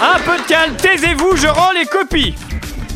Un peu de calme, taisez-vous, je rends les copies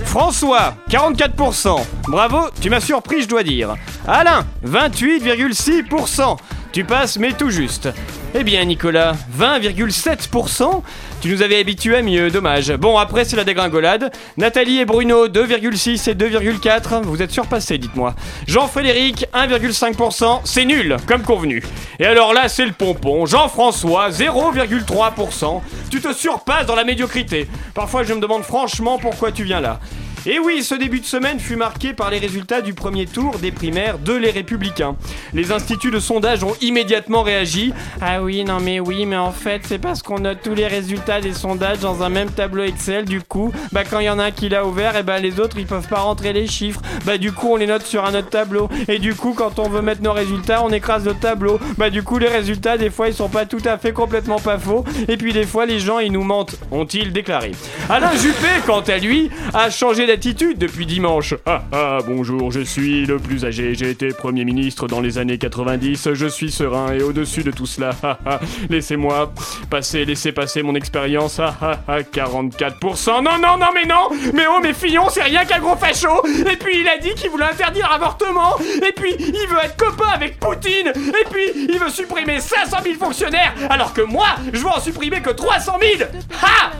François, 44%. Bravo, tu m'as surpris, je dois dire. Alain, 28,6%. Tu passes, mais tout juste. Eh bien, Nicolas, 20,7% Tu nous avais habitués à mieux, dommage. Bon, après, c'est la dégringolade. Nathalie et Bruno, 2,6 et 2,4. Vous êtes surpassés, dites-moi. Jean-Frédéric, 1,5%. C'est nul, comme convenu. Et alors là, c'est le pompon. Jean-François, 0,3%. Tu te surpasses dans la médiocrité. Parfois, je me demande franchement pourquoi tu viens là. Et oui, ce début de semaine fut marqué par les résultats du premier tour des primaires de Les Républicains. Les instituts de sondage ont immédiatement réagi. Ah oui, non mais oui, mais en fait, c'est parce qu'on note tous les résultats des sondages dans un même tableau Excel. Du coup, bah quand il y en a un qui l'a ouvert, et bah les autres ils peuvent pas rentrer les chiffres. Bah du coup, on les note sur un autre tableau. Et du coup, quand on veut mettre nos résultats, on écrase le tableau. Bah du coup, les résultats, des fois, ils sont pas tout à fait complètement pas faux. Et puis des fois, les gens, ils nous mentent, ont-ils déclaré. Alain Juppé, quant à lui, a changé d'attitude depuis dimanche. Ah ah, bonjour, je suis le plus âgé, j'ai été Premier ministre dans les années 90, je suis serein et au-dessus de tout cela. Ah ah, laissez-moi passer, laissez passer mon expérience. Ah ah ah, 44%. Non, non, non, mais non. Mais oh, mais Fillon, c'est rien qu'un gros facho. Et puis il a dit qu'il voulait interdire l'avortement. Et puis il veut être copain avec Poutine. Et puis il veut supprimer 500 000 fonctionnaires. Alors que moi, je veux en supprimer que 300 000 Ha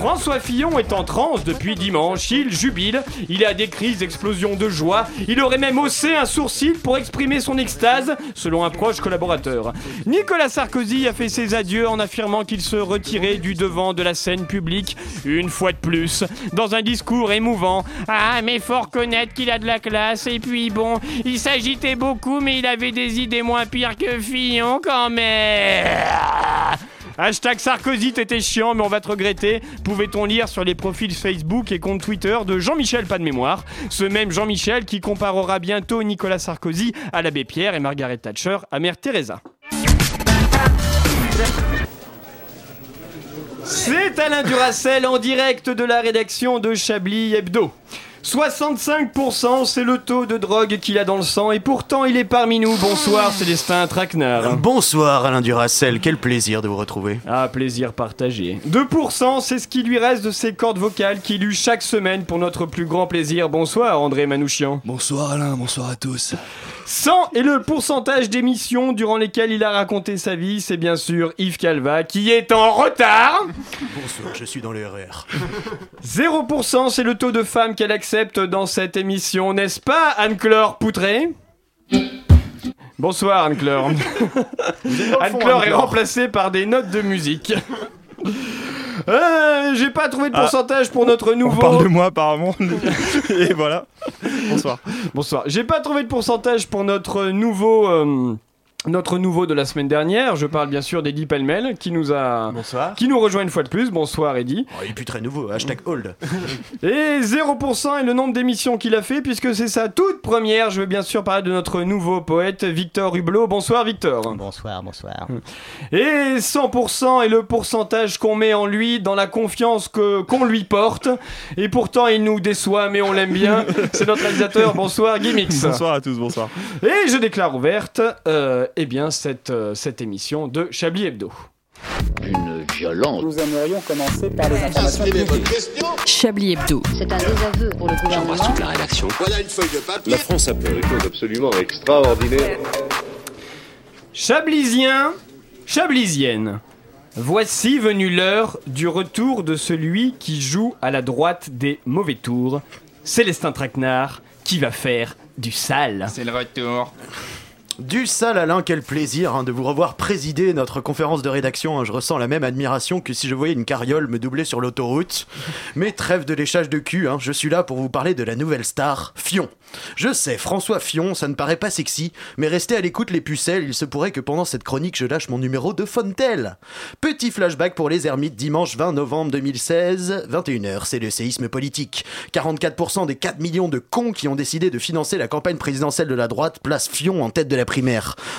François Fillon est en transe depuis dimanche, il jubile, il a des crises d'explosion de joie, il aurait même haussé un sourcil pour exprimer son extase, selon un proche collaborateur. Nicolas Sarkozy a fait ses adieux en affirmant qu'il se retirait du devant de la scène publique, une fois de plus, dans un discours émouvant. Ah, mais faut reconnaître qu'il a de la classe, et puis bon, il s'agitait beaucoup, mais il avait des idées moins pires que Fillon quand même. Hashtag Sarkozy, t'étais chiant, mais on va te regretter. Pouvait-on lire sur les profils Facebook et comptes Twitter de Jean-Michel Pas de Mémoire Ce même Jean-Michel qui comparera bientôt Nicolas Sarkozy à l'abbé Pierre et Margaret Thatcher à Mère Teresa. C'est Alain Duracel en direct de la rédaction de Chablis Hebdo. 65%, c'est le taux de drogue qu'il a dans le sang et pourtant il est parmi nous. Bonsoir Célestin Traquenard. Bonsoir Alain Duracel, quel plaisir de vous retrouver. Ah, plaisir partagé. 2%, c'est ce qui lui reste de ses cordes vocales qu'il eut chaque semaine pour notre plus grand plaisir. Bonsoir André Manouchian. Bonsoir Alain, bonsoir à tous. 100 est le pourcentage d'émissions durant lesquelles il a raconté sa vie, c'est bien sûr Yves Calva qui est en retard. Bonsoir, je suis dans le RR. 0% c'est le taux de femmes qu'elle accepte dans cette émission, n'est-ce pas Anne-Claire Poutré? Bonsoir Anne-Claire. Anne-Claire est remplacée par des notes de musique. Euh, J'ai pas trouvé de pourcentage pour notre nouveau. On parle de moi apparemment. Et voilà. Bonsoir. Bonsoir. J'ai pas trouvé de pourcentage pour notre nouveau. euh, notre nouveau de la semaine dernière, je parle bien sûr d'Eddie Pellemel qui nous a Bonsoir. qui nous rejoint une fois de plus. Bonsoir Eddie. Oh, il est plus très nouveau, hashtag hold. Et 0% est le nombre d'émissions qu'il a fait puisque c'est sa toute première. Je veux bien sûr parler de notre nouveau poète Victor Hublot. Bonsoir Victor. Bonsoir, bonsoir. Et 100% est le pourcentage qu'on met en lui dans la confiance que qu'on lui porte. Et pourtant il nous déçoit mais on l'aime bien. C'est notre réalisateur. Bonsoir Gimmix. Bonsoir à tous, bonsoir. Et je déclare ouverte euh, eh bien, cette, euh, cette émission de Chablis Hebdo. Une violence. Nous aimerions commencer par les informations privées. Chablis Hebdo. C'est un désaveu pour le gouvernement. la rédaction. La France a fait des choses absolument extraordinaires. Chablisiens, Chablisiennes, voici venue l'heure du retour de celui qui joue à la droite des mauvais tours, Célestin Traquenard, qui va faire du sale. C'est le retour. Du sale Alain, quel plaisir hein, de vous revoir présider notre conférence de rédaction. hein. Je ressens la même admiration que si je voyais une carriole me doubler sur l'autoroute. Mais trêve de léchage de cul, hein, je suis là pour vous parler de la nouvelle star, Fion. Je sais, François Fion, ça ne paraît pas sexy, mais restez à l'écoute les pucelles, il se pourrait que pendant cette chronique je lâche mon numéro de Fontel. Petit flashback pour les ermites, dimanche 20 novembre 2016, 21h, c'est le séisme politique. 44% des 4 millions de cons qui ont décidé de financer la campagne présidentielle de la droite placent Fion en tête de la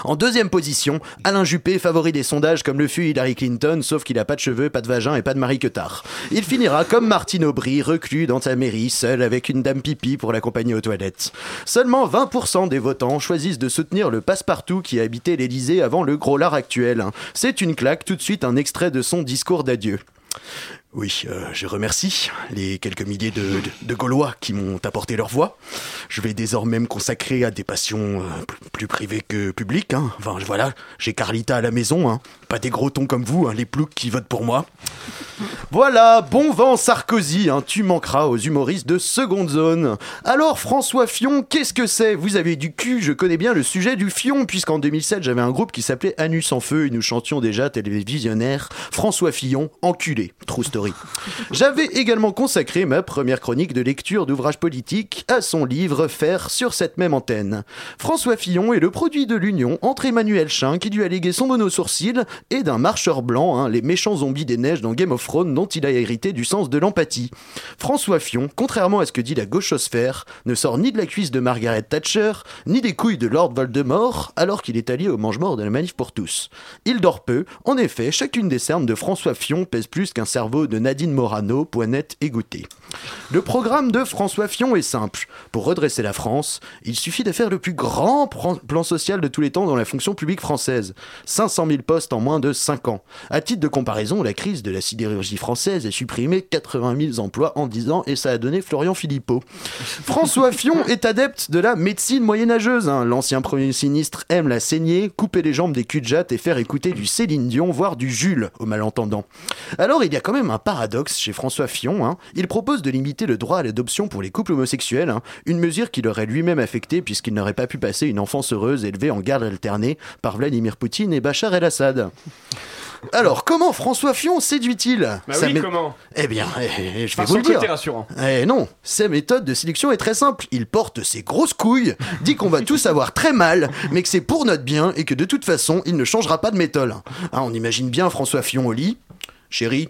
En deuxième position, Alain Juppé, favori des sondages comme le fut Hillary Clinton, sauf qu'il a pas de cheveux, pas de vagin et pas de Marie Queutard. Il finira comme Martine Aubry, reclus dans sa mairie, seul avec une dame pipi pour l'accompagner aux toilettes. Seulement 20% des votants choisissent de soutenir le passe-partout qui habitait l'Élysée avant le gros lard actuel. C'est une claque, tout de suite un extrait de son discours d'adieu. Oui, euh, je remercie les quelques milliers de, Gaulois qui m'ont apporté leur voix. Je vais désormais me consacrer à des passions euh, plus- privées que publiques. hein. Enfin, voilà, j'ai Carlita à la maison, hein. pas des gros tons comme vous, hein, les ploucs qui votent pour moi. Voilà, bon vent Sarkozy, tu manqueras aux humoristes de seconde zone. Alors François Fion, qu'est-ce que c'est? Vous avez du cul, je connais bien le sujet du fion, puisqu'en 2007 j'avais un groupe qui s'appelait Anus en feu et nous chantions déjà télévisionnaire François Fillon, enculé, true. J'avais également consacré ma première chronique de lecture d'ouvrages politiques à son livre Faire sur cette même antenne. François Fillon est le produit de l'union entre Emmanuel Chin qui lui a légué son mono-sourcil et d'un marcheur blanc, hein, les méchants zombies des neiges dans Game of Thrones dont il a hérité du sens de l'empathie. François Fillon, contrairement à ce que dit la gauchosphère, ne sort ni de la cuisse de Margaret Thatcher, ni des couilles de Lord Voldemort, alors qu'il est allié au mange-mort de la manif pour tous. Il dort peu, en effet, chacune des cernes de François Fillon pèse plus qu'un cerveau de Nadine Morano, poinette et goûtée. Le programme de François Fillon est simple. Pour redresser la France, il suffit de faire le plus grand plan social de tous les temps dans la fonction publique française. 500 000 postes en moins de 5 ans. À titre de comparaison, la crise de la sidérurgie française a supprimé 80 000 emplois en 10 ans et ça a donné Florian Philippot. François Fillon est adepte de la médecine moyenâgeuse. hein. L'ancien premier ministre aime la saigner, couper les jambes des cul et faire écouter du Céline Dion, voire du Jules, au malentendant. Alors il y a quand même un paradoxe chez François Fillon. hein. Il propose de limiter le droit à l'adoption pour les couples homosexuels, hein. une mesure qui l'aurait lui-même affecté puisqu'il n'aurait pas pu passer une enfance heureuse élevée en garde alternée par Vladimir Poutine et Bachar el-Assad. Alors, comment François Fillon séduit-il? Bah Sa oui, mé- comment? Eh bien, eh, eh, je vais Par vous son le dire. côté rassurant. Eh non, sa méthode de sélection est très simple. Il porte ses grosses couilles, dit qu'on va tous avoir très mal, mais que c'est pour notre bien et que de toute façon, il ne changera pas de méthode. Hein, on imagine bien François Fillon au lit. Chérie,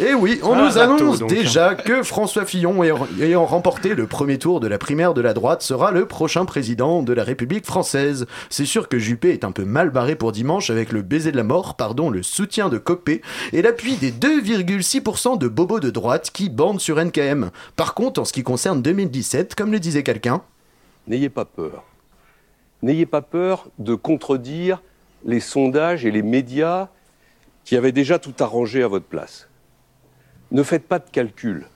Et oui, on Ah, nous annonce donc. déjà que François Fillon, ayant, ayant remporté le premier tour de la primaire de la droite, sera le prochain président de la République française. C'est sûr que Juppé est un peu mal barré pour dimanche avec le baiser de la mort, pardon, le soutien de Copé et l'appui des 2,6% de bobos de droite qui bandent sur NKM. Par contre, en ce qui concerne 2017, comme le disait quelqu'un, N'ayez pas peur. N'ayez pas peur de contredire les sondages et les médias qui avaient déjà tout arrangé à votre place. Ne faites pas de calcul.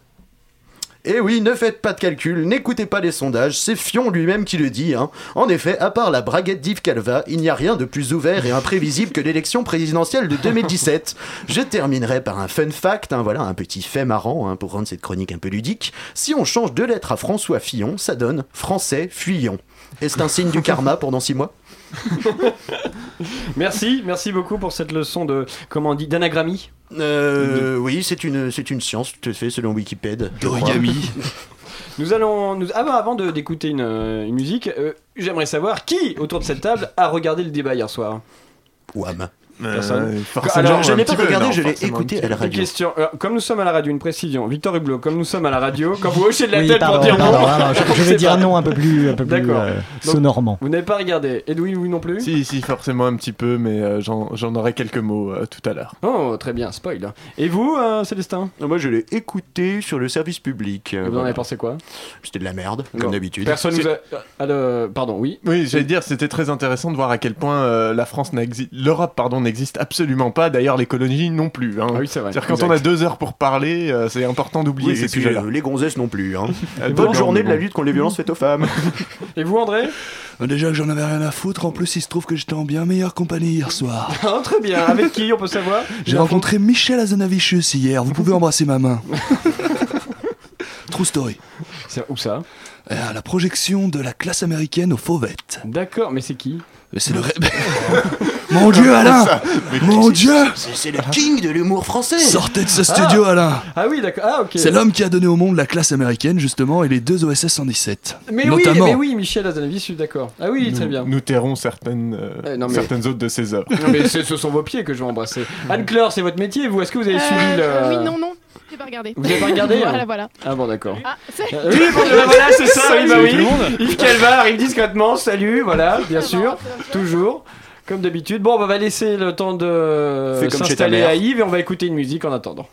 Eh oui, ne faites pas de calcul, n'écoutez pas les sondages, c'est Fion lui-même qui le dit. Hein. En effet, à part la braguette d'Yves Calva, il n'y a rien de plus ouvert et imprévisible que l'élection présidentielle de 2017. Je terminerai par un fun fact, hein, voilà, un petit fait marrant hein, pour rendre cette chronique un peu ludique. Si on change deux lettres à François Fillon, ça donne Français Fuyon. Est-ce un signe du karma pendant six mois? Merci, merci beaucoup pour cette leçon de, comment on dit, d'anagrammie. Euh, oui, c'est une, c'est une science, tout à fait, selon Wikipédia. crois. Nous allons. Nous, ah bah, avant de- d'écouter une, euh, une musique, euh, j'aimerais savoir qui, autour de cette table, a regardé le débat hier soir? Wham. Personne. forcément, Alors, je n'ai pas regardé, non, je l'ai écouté à la Une radio. question. euh, comme nous sommes à la radio, une précision. Victor Hublot, comme nous sommes à la radio, quand vous hochez de la Oui, tête pardon, pour dire pardon, non, pardon, je, je vais dire pas- non un peu plus, un peu plus euh, Donc- sonorement. Vous n'avez pas regardé. Edoui, oui non plus Si, si, forcément un petit peu, mais euh, j'en aurai quelques mots euh, tout à l'heure. Oh, très bien, spoil. Et vous, euh, Célestin Moi, je l'ai écouté sur le service public. euh, Vous en avez pensé quoi C'était de la merde, comme d'habitude. Personne nous a. ah, Pardon, oui. Oui, j'allais dire, c'était très intéressant de voir à quel point euh, la France n'a l'Europe pardon n'existe absolument pas. D'ailleurs, l'écologie non plus. Hein. Ah oui, c'est vrai. C'est-à-dire quand Exact. on a deux heures pour parler, euh, c'est important d'oublier Oui, ces sujets-là. euh, les gonzesses non plus. Hein. Euh, Bonne journée de la lutte contre les violences faites aux femmes. Et vous, André Déjà que j'en avais rien à foutre, en plus il se trouve que j'étais en bien meilleure compagnie hier soir. Ah, Très bien. Avec qui on peut savoir J'ai rencontré Michel Azanavicius hier, vous pouvez embrasser ma main. True story. C'est- Où ça? Euh, À la projection de la classe américaine aux Fauvettes. D'accord, mais c'est qui? C'est le Mon dieu Alain Mon dieu C'est le king de l'humour français. Sortez de ce studio Alain Ah oui, d'accord. Ah ok. C'est l'homme qui a donné au monde la classe américaine justement et les deux OSS 117. Mais Notamment. oui, mais oui, Michel Azanavi, je suis d'accord. Ah oui, nous, très bien. Nous tairons certaines, euh, Eh, non, mais- certaines autres de ces heures. Non, mais ce sont vos pieds que je vais embrasser. Anne-Claire, c'est votre métier, vous Est-ce que vous avez suivi le. Euh, Oui, non, non, j'ai pas regardé. Vous avez pas regardé Voilà, hein voilà. Ah bon, d'accord. Ah, c'est- Euh, Oui, bon, bah, voilà, c'est ça, oui, bah oui. Yves Calvar arrive discrètement, salut, voilà, bien sûr, toujours. Comme d'habitude. Bon, on va laisser le temps de s'installer à Yves et on va écouter une musique en attendant.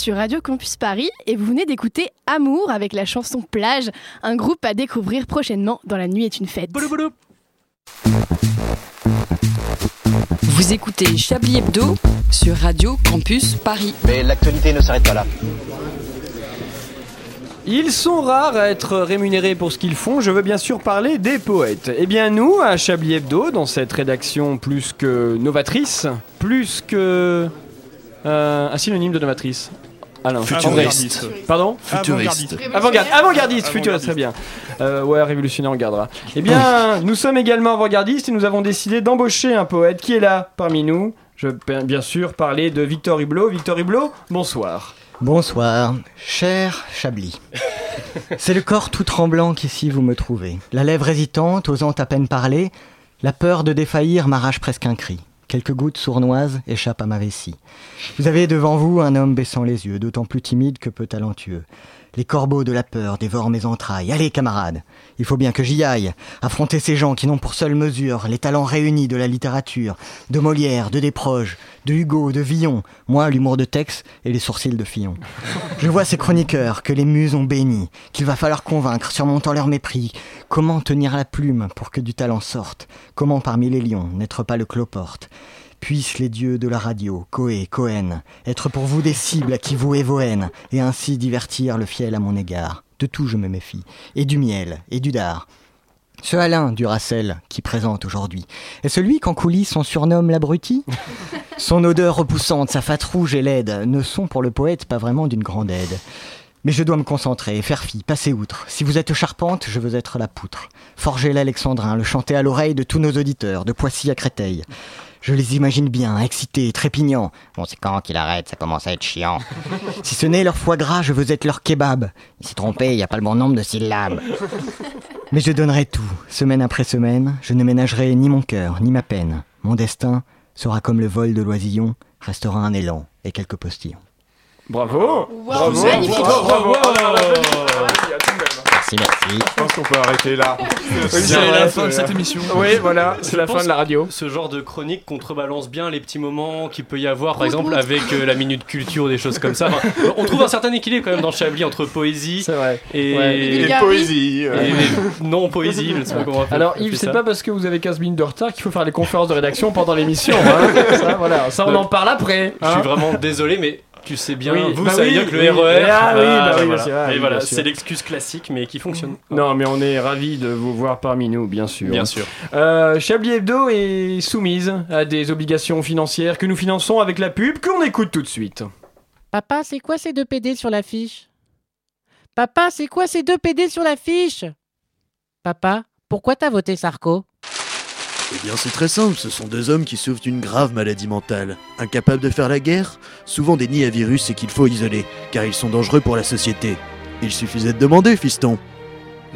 Sur Radio Campus Paris et vous venez d'écouter Amour avec la chanson Plage, un groupe à découvrir prochainement dans La Nuit est une fête. Vous écoutez Chablis Hebdo sur Radio Campus Paris. Mais l'actualité ne s'arrête pas là. Ils sont rares à être rémunérés pour ce qu'ils font. Je veux bien sûr parler des poètes. Eh bien, nous, à Chablis Hebdo, dans cette rédaction plus que novatrice, plus que. euh, un synonyme de novatrice. Alain. Futuriste. Pardon Futuriste. Avant-gardiste, avant-gardiste, futuriste, très bien. Euh, ouais, révolutionnaire, on gardera. Eh bien, nous sommes également avant-gardistes et nous avons décidé d'embaucher un poète qui est là parmi nous. Je peux bien sûr parler de Victor Hublot. Victor Hublot, bonsoir. Bonsoir, cher Chablis. C'est le corps tout tremblant qu'ici vous me trouvez. La lèvre hésitante, osant à peine parler, la peur de défaillir m'arrache presque un cri. Quelques gouttes sournoises échappent à ma vessie. Vous avez devant vous un homme baissant les yeux, d'autant plus timide que peu talentueux. Les corbeaux de la peur dévorent mes entrailles. Allez, camarades, il faut bien que j'y aille. Affronter ces gens qui n'ont pour seule mesure les talents réunis de la littérature, de Molière, de Desproges, de Hugo, de Villon, moi l'humour de Tex et les sourcils de Fillon. Je vois ces chroniqueurs que les muses ont bénis, qu'il va falloir convaincre, surmontant leur mépris. Comment tenir la plume pour que du talent sorte? Comment parmi les lions n'être pas le cloporte? Puissent les dieux de la radio, Coé, Cohen, être pour vous des cibles à qui vouer vos haines, et ainsi divertir le fiel à mon égard. De tout je me méfie, et du miel, et du dard. Ce Alain Duracell qui présente aujourd'hui est celui qu'en coulisses on surnomme l'abruti? Son odeur repoussante, sa fate rouge et laide ne sont pour le poète pas vraiment d'une grande aide. Mais je dois me concentrer, faire fi, passer outre. Si vous êtes charpente, je veux être la poutre. Forger l'alexandrin, le chanter à l'oreille de tous nos auditeurs, de Poissy à Créteil. Je les imagine bien, excités, trépignants. Bon, c'est quand qu'il arrête, ça commence à être chiant. si ce n'est leur foie gras, je veux être leur kebab. Il s'est trompé, il n'y a pas le bon nombre de syllabes. Mais je donnerai tout, semaine après semaine, je ne ménagerai ni mon cœur, ni ma peine. Mon destin sera comme le vol de l'oisillon, restera un élan et quelques postillons. Bravo Bravo magnifique. Bravo, Merci, merci. Je pense qu'on peut arrêter là. C'est la fin de cette émission. Oui, voilà, c'est la fin de la radio. Ce genre de chronique contrebalance bien les petits moments qu'il peut y avoir, par exemple avec euh, la minute culture, des choses comme ça. Enfin, on trouve un certain équilibre quand même dans Chablis entre poésie vrai. et, Ouais. Et vulgarité. poésie. euh. et non poésie. Je ne sais pas comment on Alors Yves, c'est pas parce que vous avez 15 minutes de retard qu'il faut faire les conférences de rédaction pendant l'émission. hein. ça, voilà. ça, on en parle après. Je suis hein. vraiment désolé, mais tu sais bien, Oui, vous bah savez oui, bien que le oui. RER. Ah oui, bah voilà. Et oui, voilà, c'est l'excuse classique, mais qui fonctionne. Non, mais on est ravis de vous voir parmi nous, bien sûr. Bien sûr. Euh, Chablis Hebdo est soumise à des obligations financières que nous finançons avec la pub qu'on écoute tout de suite. Papa, c'est quoi ces deux PD sur l'affiche? Papa, c'est quoi ces deux PD sur l'affiche? Papa, pourquoi t'as voté Sarko? Eh bien, c'est très simple, ce sont deux hommes qui souffrent d'une grave maladie mentale. Incapables de faire la guerre, souvent des nids à virus et qu'il faut isoler, car ils sont dangereux pour la société. Il suffisait de demander, fiston.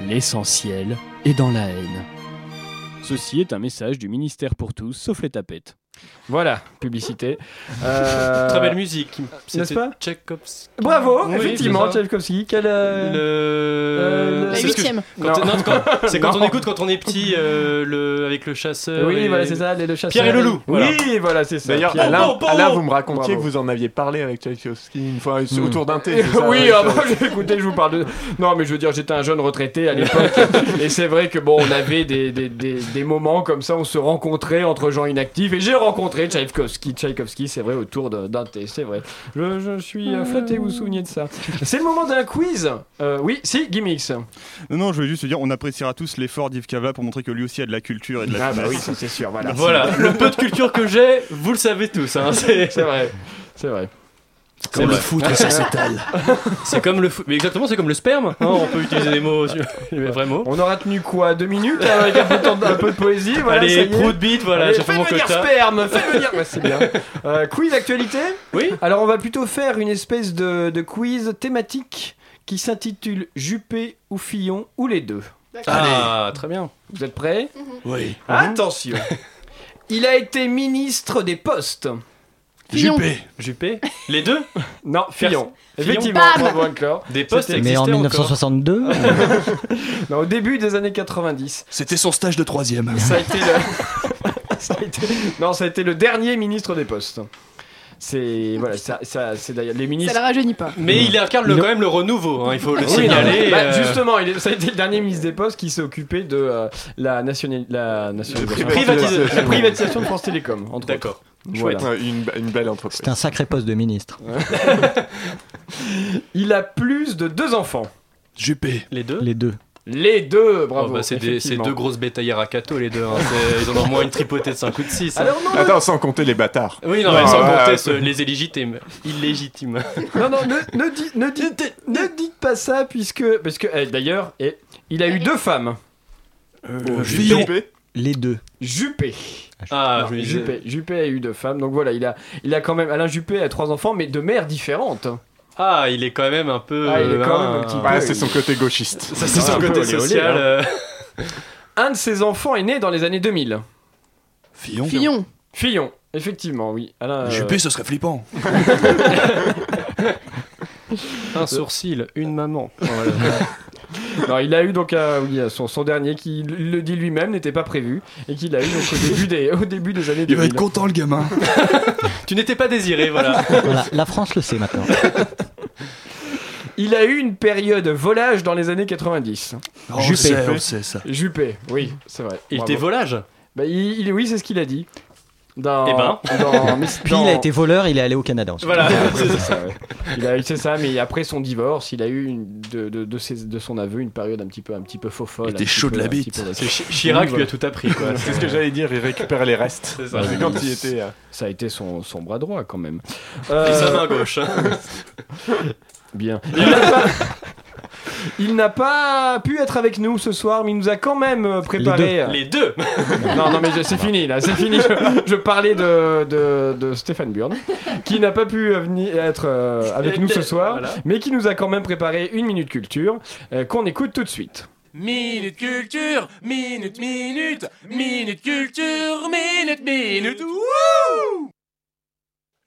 L'essentiel est dans la haine. Ceci est un message du ministère pour tous, sauf les tapettes. Voilà, publicité. Euh, Très belle musique. N'est-ce pas Tchaïkovski. Bravo, Oui, effectivement. Tchaïkovski. Quel, euh, Le... Euh, La huitième. quand- Non. non, quand- C'est quand on écoute quand on est petit, euh, le... avec le chasseur. Oui, et- voilà, c'est ça, les deux chasseurs. Pierre et le loup. voilà. Oui, voilà, c'est ça. D'ailleurs, Pierre- Alain, Bon, bon, Alain, bon. vous me racontiez Bravo. que vous en aviez parlé avec Tchaïkovski une fois Hmm. autour d'un thé. ça, oui, ah bah, j'ai- écoutez, je vous parle de. Non, mais je veux dire, j'étais un jeune retraité à l'époque. et c'est vrai que bon, on avait des, des, des, des moments comme ça, on se rencontrait entre gens inactifs. Et j'ai rencontré Tchaïkovski, Tchaïkovski, c'est vrai, autour d'un thé, c'est vrai. Je, je suis euh, flatté, vous vous souvenez de ça. C'est le moment d'un quiz. Euh, oui, si, Gimmicks. Non, non, je voulais juste te dire, on appréciera tous l'effort d'Yves Cava pour montrer que lui aussi a de la culture et de la Ah bah oui, ça c'est sûr, voilà. Voilà, le peu de culture que j'ai, vous le savez tous. Hein, C'est vrai, c'est vrai. Comme le foutre, ça s'étale. C'est comme le foot. Mais exactement, c'est comme le sperme. hein, on peut utiliser des mots, les vrais mots. On aura tenu quoi Deux minutes hein, avec un peu de, temps- un peu de poésie voilà, Allez, prout beat, voilà, Allez, j'ai fait mon venir quota. sperme, faites venir. Ouais, c'est bien. Euh, quiz d'actualité Oui. Alors on va plutôt faire une espèce de, de quiz thématique qui s'intitule Juppé ou Fillon ou les deux. Ah, très bien. Vous êtes prêts Oui. Attention. Il a été ministre des Postes. Fillon. Juppé. Juppé Les deux Non, Fillon. Fillon. Effectivement, Bam bravo Anne-Claire. Des postes Mais en existaient encore. 1962 Non, au début des années 90. C'était son stage de troisième. Ça a été le... ça a été- Non, ça a été le dernier ministre des Postes. C'est voilà, ça, ça- c'est d'ailleurs les Ça ministres. la rajeunit pas. Mais il incarne le- quand même le renouveau, hein, il faut le signaler. bah, euh, Justement, il est- ça a été le dernier ministre des Postes qui s'est occupé de euh, la, nationali- la nationalisation, Privatisation. la privatisation de France Télécom, entre D'accord. Autres. Voilà. Ouais, une, une belle entreprise. C'est un sacré poste de ministre. Il a plus de deux enfants. Juppé. Les deux Les deux. Les deux, bravo. Oh, bah, c'est des- c'est effectivement. deux grosses bétaillères à cato, les deux. hein. Ils en ont au moins une tripotée de 5 ou de 6. Alors non, Attends, sans compter les bâtards. Oui, non, mais sans ouais, compter ce- les illégitimes. Illégitimes. Non, non, ne, ne, dites, ne, dites, ne dites pas ça, puisque. Parce que, eh, d'ailleurs, eh, il a eu deux femmes. Euh, Juppé. Juppé. Les deux. Juppé. Ah, Non, disais- Juppé. Juppé a eu deux femmes, donc voilà, il a, il a quand même. Alain Juppé a trois enfants, mais de mères différentes. Ah, il est quand même un peu. Ah, il est quand même un petit peu- Ouais, c'est son côté gauchiste. Ça, c'est son côté olé olé, social. hein. euh, Un de ses enfants est né dans les années 2000. Fillon. Fillon. Fillon, effectivement, oui. Alain, euh, Juppé, ce serait flippant. Un sourcil, une maman. Voilà. non, il a eu donc un- oui, son, son dernier qui il le dit lui-même n'était pas prévu et qu'il a eu donc au début des, au début des années 2000. Il va être content, le gamin. Tu n'étais pas désiré, voilà. Voilà, la France le sait maintenant. Il a eu une période volage dans les années 90. On le sait, on le sait, ça. Juppé, oui, c'est vrai. Il Bravo. était volage? Bah, il, il- oui, c'est ce qu'il a dit. Dans, Eh ben. dans- Puis dans- il a été voleur, il est allé au Canada ensuite. Voilà. c'est ça, ouais. Il a eu, c'est ça, mais après son divorce, il a eu une- de, de, de, ses- de son aveu une période un petit peu, un petit peu faux folle. Il était chaud de peu- la un petit bite. peu- Chirac lui a tout appris, quoi. C'est ce que j'allais dire, il récupérait les restes. C'est ça. C'est quand il était. euh, Ça a été son, son bras droit quand même. Et Euh, sa main gauche. hein. Bien. Il n'a pas... il n'a pas pu être avec nous ce soir, mais il nous a quand même euh, préparé. Les deux. Non, non, mais c'est fini là, c'est fini. Je, je parlais de, de, de Stéphane Burn, qui n'a pas pu euh, venir être euh, avec nous ce soir, Voilà. mais qui nous a quand même préparé une minute culture euh, qu'on écoute tout de suite. Minute culture, minute, minute, minute culture, minute, minute, wouh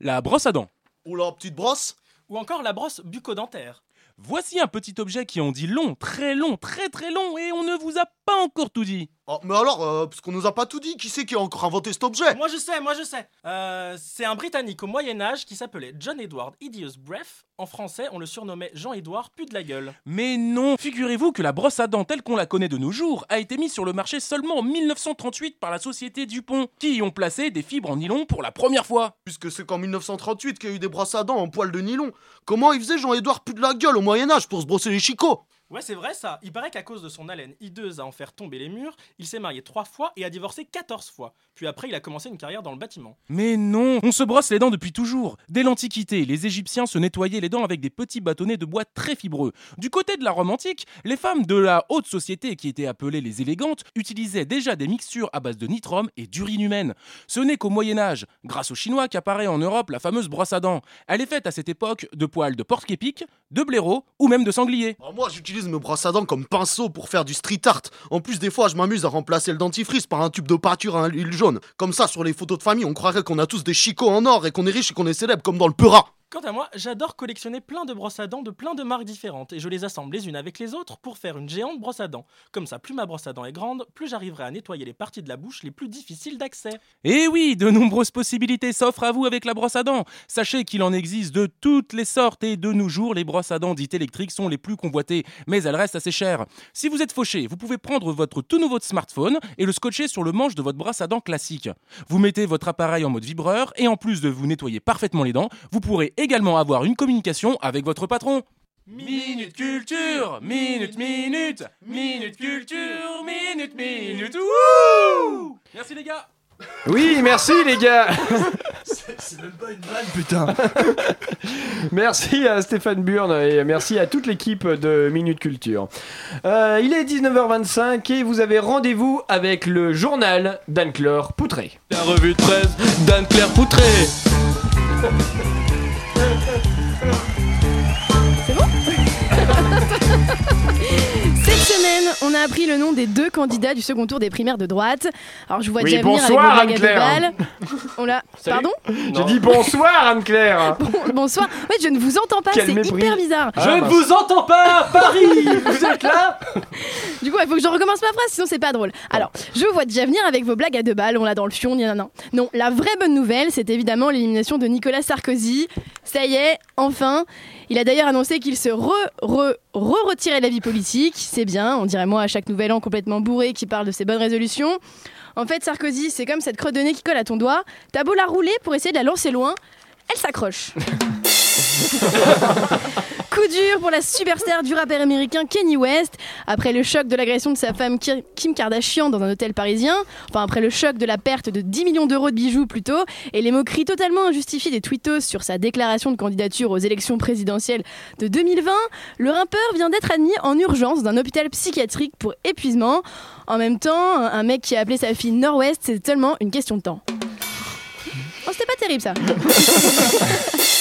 La brosse à dents. Ou la petite brosse Ou encore la brosse bucco-dentaire. Voici un petit objet qui en dit long, très long, très très long, et on ne vous a pas encore tout dit. Oh, mais alors, euh, parce qu'on nous a pas tout dit, qui c'est qui a encore inventé cet objet? Moi je sais, moi je sais. Euh, c'est un Britannique au Moyen Âge qui s'appelait John Edward Idious Breath. En français, on le surnommait Jean-Édouard Pu de la gueule. Mais non, figurez-vous que la brosse à dents telle qu'on la connaît de nos jours a été mise sur le marché seulement en 1938 par la société Dupont, qui y ont placé des fibres en nylon pour la première fois. Puisque c'est qu'en 1938 qu'il y a eu des brosses à dents en poil de nylon. Comment il faisait Jean-Édouard Pu de la gueule au Moyen-Âge pour se brosser les chicots? Ouais, c'est vrai ça. Il paraît qu'à cause de son haleine hideuse à en faire tomber les murs, il s'est marié trois fois et a divorcé 14 fois. Puis après, il a commencé une carrière dans le bâtiment. Mais non, on se brosse les dents depuis toujours. Dès l'Antiquité, les Égyptiens se nettoyaient les dents avec des petits bâtonnets de bois très fibreux. Du côté de la Rome antique, les femmes de la haute société, qui étaient appelées les élégantes, utilisaient déjà des mixtures à base de nitrum et d'urine humaine. Ce n'est qu'au Moyen Âge, grâce aux Chinois, qu'apparaît en Europe la fameuse brosse à dents. Elle est faite à cette époque de poils de porc-épic, de blaireau ou même de sanglier. Moi, j'utilise mes brosses à dents comme pinceau pour faire du street art. En plus, des fois, je m'amuse à remplacer le dentifrice par un tube de peinture à l'huile jaune. Comme ça, sur les photos de famille, on croirait qu'on a tous des chicots en or et qu'on est riche et qu'on est célèbre comme dans le Peura. Quant à moi, j'adore collectionner plein de brosses à dents de plein de marques différentes et je les assemble les unes avec les autres pour faire une géante brosse à dents. Comme ça, plus ma brosse à dents est grande, plus j'arriverai à nettoyer les parties de la bouche les plus difficiles d'accès. Et Eh oui, de nombreuses possibilités s'offrent à vous avec la brosse à dents. Sachez qu'il en existe de toutes les sortes et de nos jours, les brosses à dents dites électriques sont les plus convoitées, mais elles restent assez chères. Si vous êtes fauché, vous pouvez prendre votre tout nouveau smartphone et le scotcher sur le manche de votre brosse à dents classique. Vous mettez votre appareil en mode vibreur et en plus de vous nettoyer parfaitement les dents, vous pourrez également avoir une communication avec votre patron. Minute culture, minute, minute, minute culture, minute, minute, wouh Merci les gars Oui, merci les gars C'est même pas une vanne, putain. Merci à Stéphane Burn et merci à toute l'équipe de Minute Culture. Euh, il est 19h25 et vous avez rendez-vous avec le journal d'Anne-Claire Poutré. La revue de presse d'Anne-Claire Poutré on a appris le nom des deux candidats du second tour des primaires de droite. Alors je vous vois Oui, déjà venir avec bonsoir, vos blagues à deux Anne-Claire. balles. On l'a. Pardon J'ai dit bonsoir Anne-Claire Bon- Bonsoir. Ouais, je ne vous entends pas, c'est hyper bizarre. Je ne vous entends pas, Paris Vous êtes là Du coup, il faut que je recommence ma phrase, sinon c'est pas drôle. Alors, je vous vois déjà venir avec vos blagues à deux balles, on l'a dans le fion, non, non. Non, la vraie bonne nouvelle, c'est évidemment l'élimination de Nicolas Sarkozy. Ça y est, enfin. Il a d'ailleurs annoncé qu'il se re, re, re retirait de la vie politique. C'est bien, on dirait moi à chaque nouvel an complètement bourré qui parle de ses bonnes résolutions. En fait, Sarkozy, c'est comme cette crotte de nez qui colle à ton doigt. T'as beau la rouler pour essayer de la lancer loin, elle s'accroche. Coup dur pour la superstar du rappeur américain Kanye West. Après le choc de l'agression de sa femme Ki- Kim Kardashian dans un hôtel parisien, enfin après le choc de la perte de 10 millions d'euros de bijoux plutôt, et les moqueries totalement injustifiées des tweetos sur sa déclaration de candidature aux élections présidentielles de 2020, le rappeur vient d'être admis en urgence d'un hôpital psychiatrique pour épuisement. En même temps, un un mec qui a appelé sa fille Nord-Ouest, c'est seulement une question de temps. Oh, c'était pas terrible ça.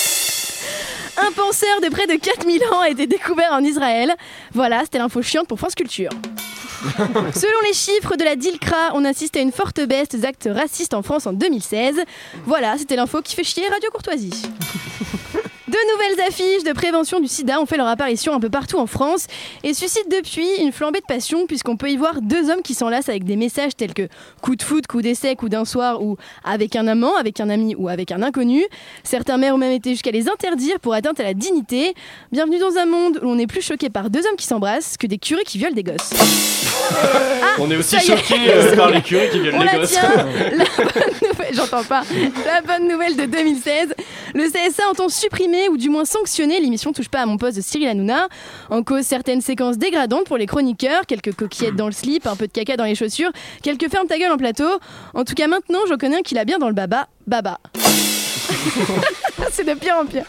Un penseur de près de 4000 ans a été découvert en Israël. Voilà, c'était l'info chiante pour France Culture. Selon les chiffres de la DILCRA, on assiste à une forte baisse des actes racistes en France en 2016. Voilà, c'était l'info qui fait chier Radio Courtoisie. De nouvelles affiches de prévention du sida ont fait leur apparition un peu partout en France et suscitent depuis une flambée de passion puisqu'on peut y voir deux hommes qui s'enlacent avec des messages tels que coup de foot, coup d'essai, coup d'un soir ou avec un amant, avec un ami ou avec un inconnu. Certains maires ont même été jusqu'à les interdire pour atteinte à la dignité. Bienvenue dans un monde où on est plus choqué par deux hommes qui s'embrassent que des curés qui violent des gosses. On est aussi choqués euh, par les curés qui violent On les la gosses. tient. La bonne j'entends pas. La bonne nouvelle de 2016, le CSA entend supprimer ou du moins sanctionner l'émission Touche pas à mon poste de Cyril Hanouna. En cause certaines séquences dégradantes pour les chroniqueurs, quelques coquillettes dans le slip, un peu de caca dans les chaussures, quelques ferme ta gueule en plateau. En tout cas maintenant, je connais un qui l'a bien dans le baba. Baba. C'est de pire en pire.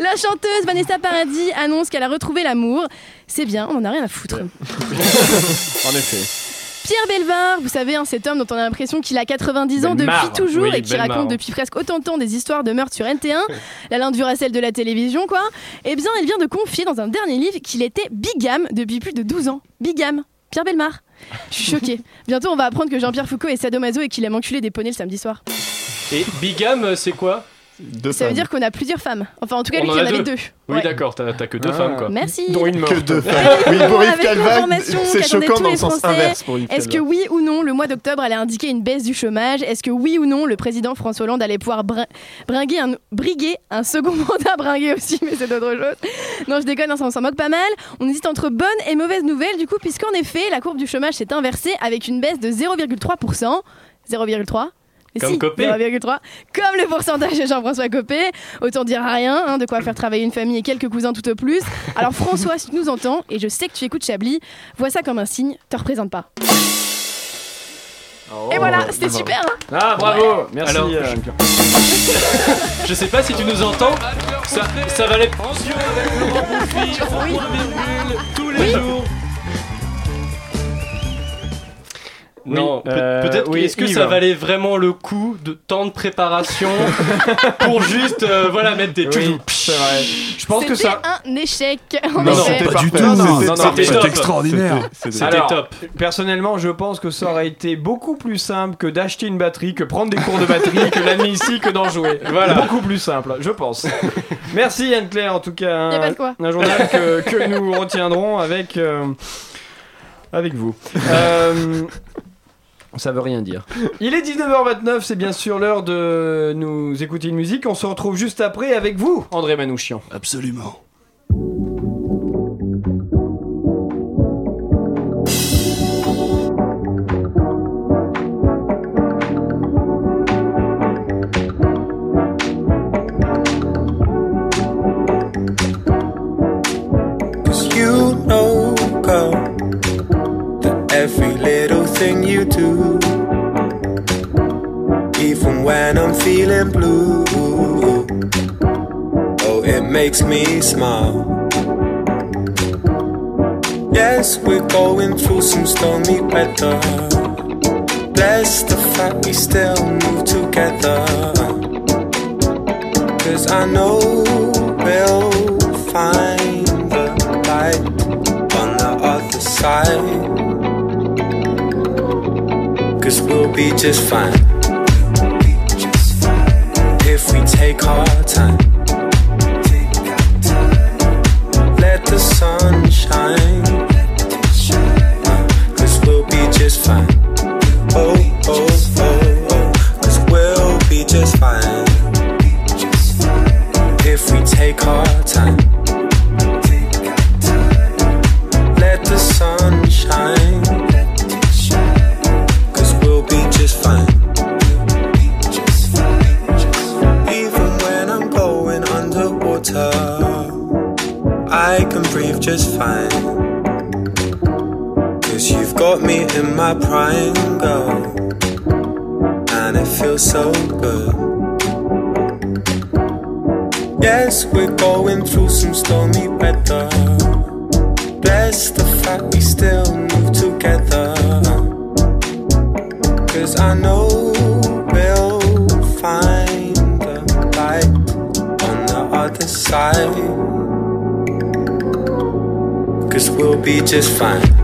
La chanteuse Vanessa Paradis annonce qu'elle a retrouvé l'amour. C'est bien, on en a rien à foutre. En effet. Pierre Belvar, vous savez, hein, cet homme dont on a l'impression qu'il a 90 ans depuis toujours Oui, et qui raconte depuis presque autant de temps des histoires de meurtres sur NT1, la Linde Duracell de la télévision, quoi. Eh bien, il vient de confier dans un dernier livre qu'il était bigame depuis plus de 12 ans. Bigame. Pierre Belmar. Je suis choquée. Bientôt, on va apprendre que Jean-Pierre Foucault est sadomaso et qu'il aime enculer des poneys le samedi soir. Et Bigam, euh, c'est quoi? Ça veut dire qu'on a plusieurs femmes. Enfin, en tout cas, lui, On il y en en avait deux. Oui, Ouais. d'accord, t'as que deux Ah. femmes quoi. Merci. Dont une morte. Que deux femmes. Oui, on pour Yves Calva, c'est choquant dans le sens Français. inverse pour Yves Est-ce que oui ou non, le mois d'octobre allait indiquer une baisse du chômage? Est-ce que oui ou non, le président François Hollande allait pouvoir brin- bringuer un, briguer un second mandat? Bringuer aussi, mais c'est autre chose. Non, je déconne, hein, on s'en moque pas mal. On hésite entre bonnes et mauvaises nouvelles, du coup, puisqu'en effet, la courbe du chômage s'est inversée avec une baisse de 0,3%. 0,3 mais Comme si, Copé. 0,3. Comme le pourcentage de Jean-François Copé. Autant dire rien, hein, de quoi faire travailler une famille et quelques cousins tout au plus. Alors François, si tu nous entends, et je sais que tu écoutes Chablis, vois ça comme un signe, te représente pas. et voilà, c'était super. hein. Ah, bravo Merci. Alors, euh, je- Je sais pas si tu nous entends, ça, ça valait tous les jours. Non, euh, peut-être oui, est-ce que Yves. ça valait vraiment le coup de tant de préparation pour juste euh, voilà mettre des Oui, c'est vrai. Je pense que C'était ça. un échec. En Non, c'était Pas du tout. Non, non, c'était- non, non, c'était c'était top. extraordinaire. C'était top. Personnellement, je pense que ça aurait été beaucoup plus simple que d'acheter une batterie, que prendre des cours de batterie, que l'amener ici, que d'en jouer. Voilà, beaucoup plus simple, je pense. Merci Anne-Claire, en tout cas. Y a pas Un, de quoi. un journal que, que nous retiendrons avec, euh, avec vous. Euh, ça veut rien dire. Il est 19h29, c'est bien sûr l'heure de nous écouter une musique. On se retrouve juste après avec vous, André Manouchian. Absolument. Even when I'm feeling blue, oh, it makes me smile. Yes, we're going through some stormy weather. Bless the fact we still move together. Cause I know we'll find the light on the other side. Cause we'll be just fine. If we take our time, let the sun shine. Cause we'll be just fine. Yes, we're going through some stormy weather. Bless the fact we still move together. Cause I know we'll find the light on the other side. Cause we'll be just fine.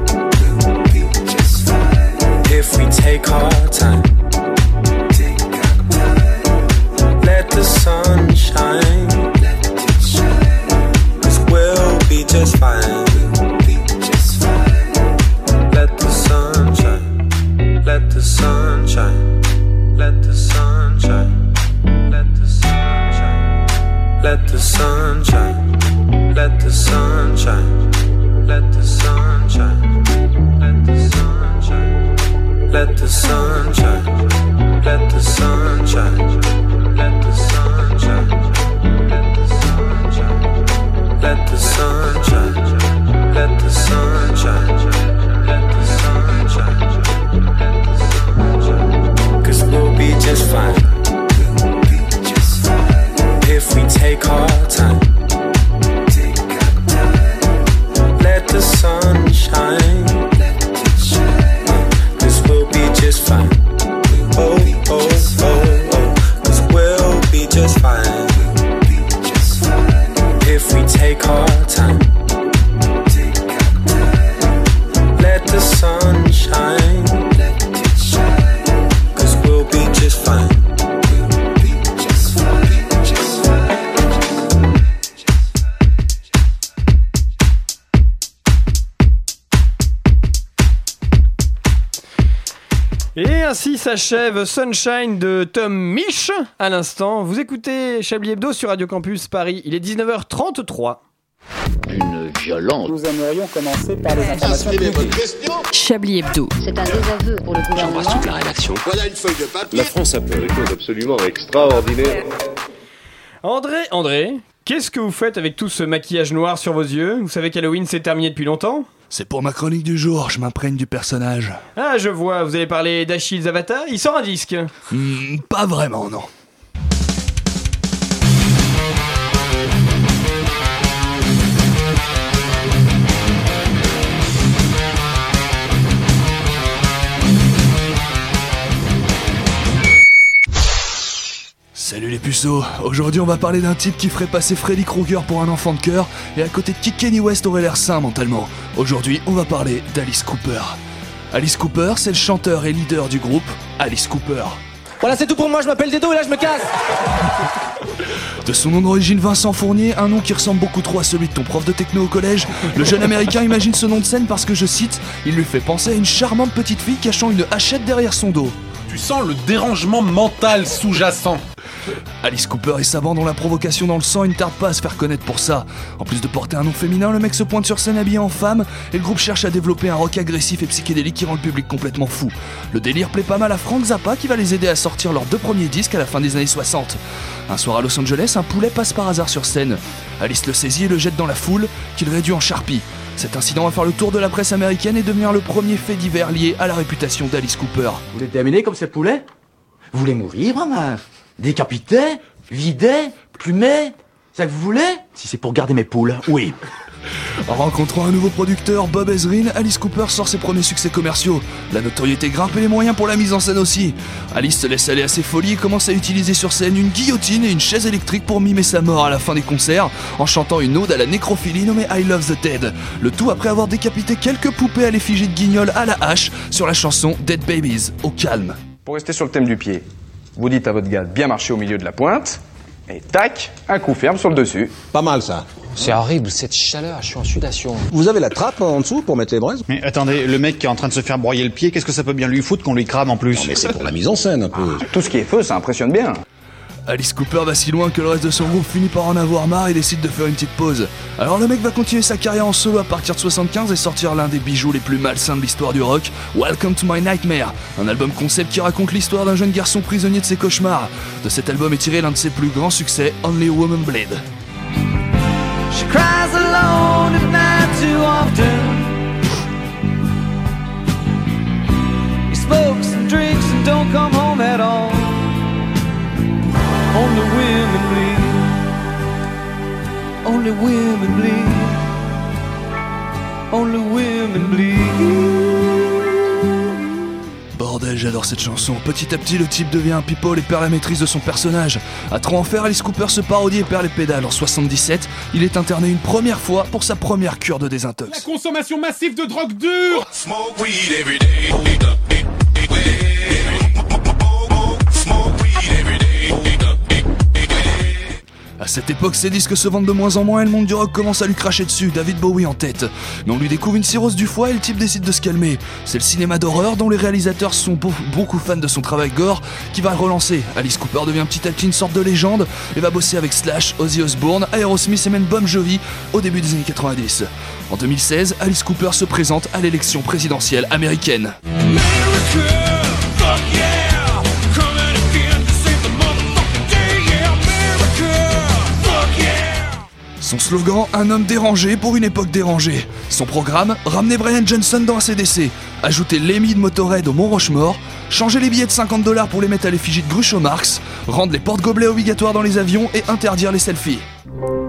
let the sun shine, let the sun shine, let the sun shine, let the sun shine, let the sun shine, let the sun shine. Cause we'll be just fine. If we take off s'achève Sunshine de Tom Mich à l'instant. Vous écoutez Chablis Hebdo sur Radio Campus Paris. Il est 19h33. Une violence. Nous aimerions commencer par les informations publiques. Chablis Hebdo. C'est un désaveu pour le gouvernement. la rédaction. Voilà une feuille de papier. La France a fait des choses absolument extraordinaires. André, André, qu'est-ce que vous faites avec tout ce maquillage noir sur vos yeux Vous savez qu'Halloween s'est terminé depuis longtemps C'est pour ma chronique du jour, je m'imprègne du personnage. Ah, je vois, vous allez parler d'Achille Zavata Il sort un disque. Hmm, pas vraiment, non. Salut les puceaux, aujourd'hui on va parler d'un type qui ferait passer Freddy Krueger pour un enfant de cœur et à côté de qui Kenny West aurait l'air sain mentalement. Aujourd'hui on va parler d'Alice Cooper. Alice Cooper, c'est le chanteur et leader du groupe Alice Cooper. Voilà, c'est tout pour moi, je m'appelle Dedo et là je me casse. De son nom d'origine Vincent Fournier, un nom qui ressemble beaucoup trop à celui de ton prof de techno au collège, le jeune américain imagine ce nom de scène parce que, je cite, il lui fait penser à une charmante petite fille cachant une hachette derrière son dos. Tu sens le dérangement mental sous-jacent. Alice Cooper est savant dont la provocation dans le sang et ne tarde pas à se faire connaître pour ça. En plus de porter un nom féminin, le mec se pointe sur scène habillé en femme et le groupe cherche à développer un rock agressif et psychédélique qui rend le public complètement fou. Le délire plaît pas mal à Frank Zappa qui va les aider à sortir leurs deux premiers disques à la fin des années 60. Un soir à Los Angeles, un poulet passe par hasard sur scène. Alice le saisit et le jette dans la foule, qu'il réduit en charpie. Cet incident va faire le tour de la presse américaine et devenir le premier fait divers lié à la réputation d'Alice Cooper. Vous voulez terminer comme ce poulet? Vous voulez mourir, maman Décapité Vidé Plumé C'est ça que vous voulez? Si c'est pour garder mes poules, oui. En rencontrant un nouveau producteur, Bob Ezrin, Alice Cooper sort ses premiers succès commerciaux. La notoriété grimpe et les moyens pour la mise en scène aussi. Alice se laisse aller à ses folies et commence à utiliser sur scène une guillotine et une chaise électrique pour mimer sa mort à la fin des concerts, en chantant une ode à la nécrophilie nommée I Love the Dead. Le tout après avoir décapité quelques poupées à l'effigie de guignol à la hache sur la chanson Dead Babies, au calme. Pour rester sur le thème du pied, vous dites à votre gars de bien marcher au milieu de la pointe, et tac, un coup ferme sur le dessus. Pas mal ça. C'est horrible cette chaleur, je suis en sudation. Vous avez la trappe en dessous pour mettre les braises Mais attendez, le mec qui est en train de se faire broyer le pied, qu'est-ce que ça peut bien lui foutre qu'on lui crame en plus? Non, mais c'est pour la mise en scène un peu. Tout ce qui est feu, ça impressionne bien. Alice Cooper va si loin que le reste de son groupe finit par en avoir marre et décide de faire une petite pause. Alors le mec va continuer sa carrière en solo à partir de 75 et sortir l'un des bijoux les plus malsains de l'histoire du rock, Welcome to My Nightmare, un album concept qui raconte l'histoire d'un jeune garçon prisonnier de ses cauchemars. De cet album est tiré l'un de ses plus grands succès, Only Woman Blade. Only women bleed. Only women bleed. Only women bleed. Bordel, j'adore cette chanson. Petit à petit, le type devient un people et perd la maîtrise de son personnage. À trop en faire, Alice Cooper se parodie et perd les pédales. En 77, il est interné une première fois pour sa première cure de désintox. La consommation massive de drogue dure À cette époque, ses disques se vendent de moins en moins et le monde du rock commence à lui cracher dessus, David Bowie en tête. Mais on lui découvre une cirrhose du foie et le type décide de se calmer. C'est le cinéma d'horreur dont les réalisateurs sont beau- beaucoup fans de son travail gore qui va le relancer. Alice Cooper devient petit à petit une sorte de légende et va bosser avec Slash, Ozzy Osbourne, Aerosmith et même Bon Jovi au début des années 90. En 2016, Alice Cooper se présente à l'élection présidentielle américaine. Son slogan Un homme dérangé pour une époque dérangée. Son programme Ramener Brian Johnson dans ACDC. Ajouter Lemmy de Motorhead au Mont Rochemort. Changer les billets de 50 dollars pour les mettre à l'effigie de Groucho Marx. Rendre les porte-gobelets obligatoires dans les avions et interdire les selfies.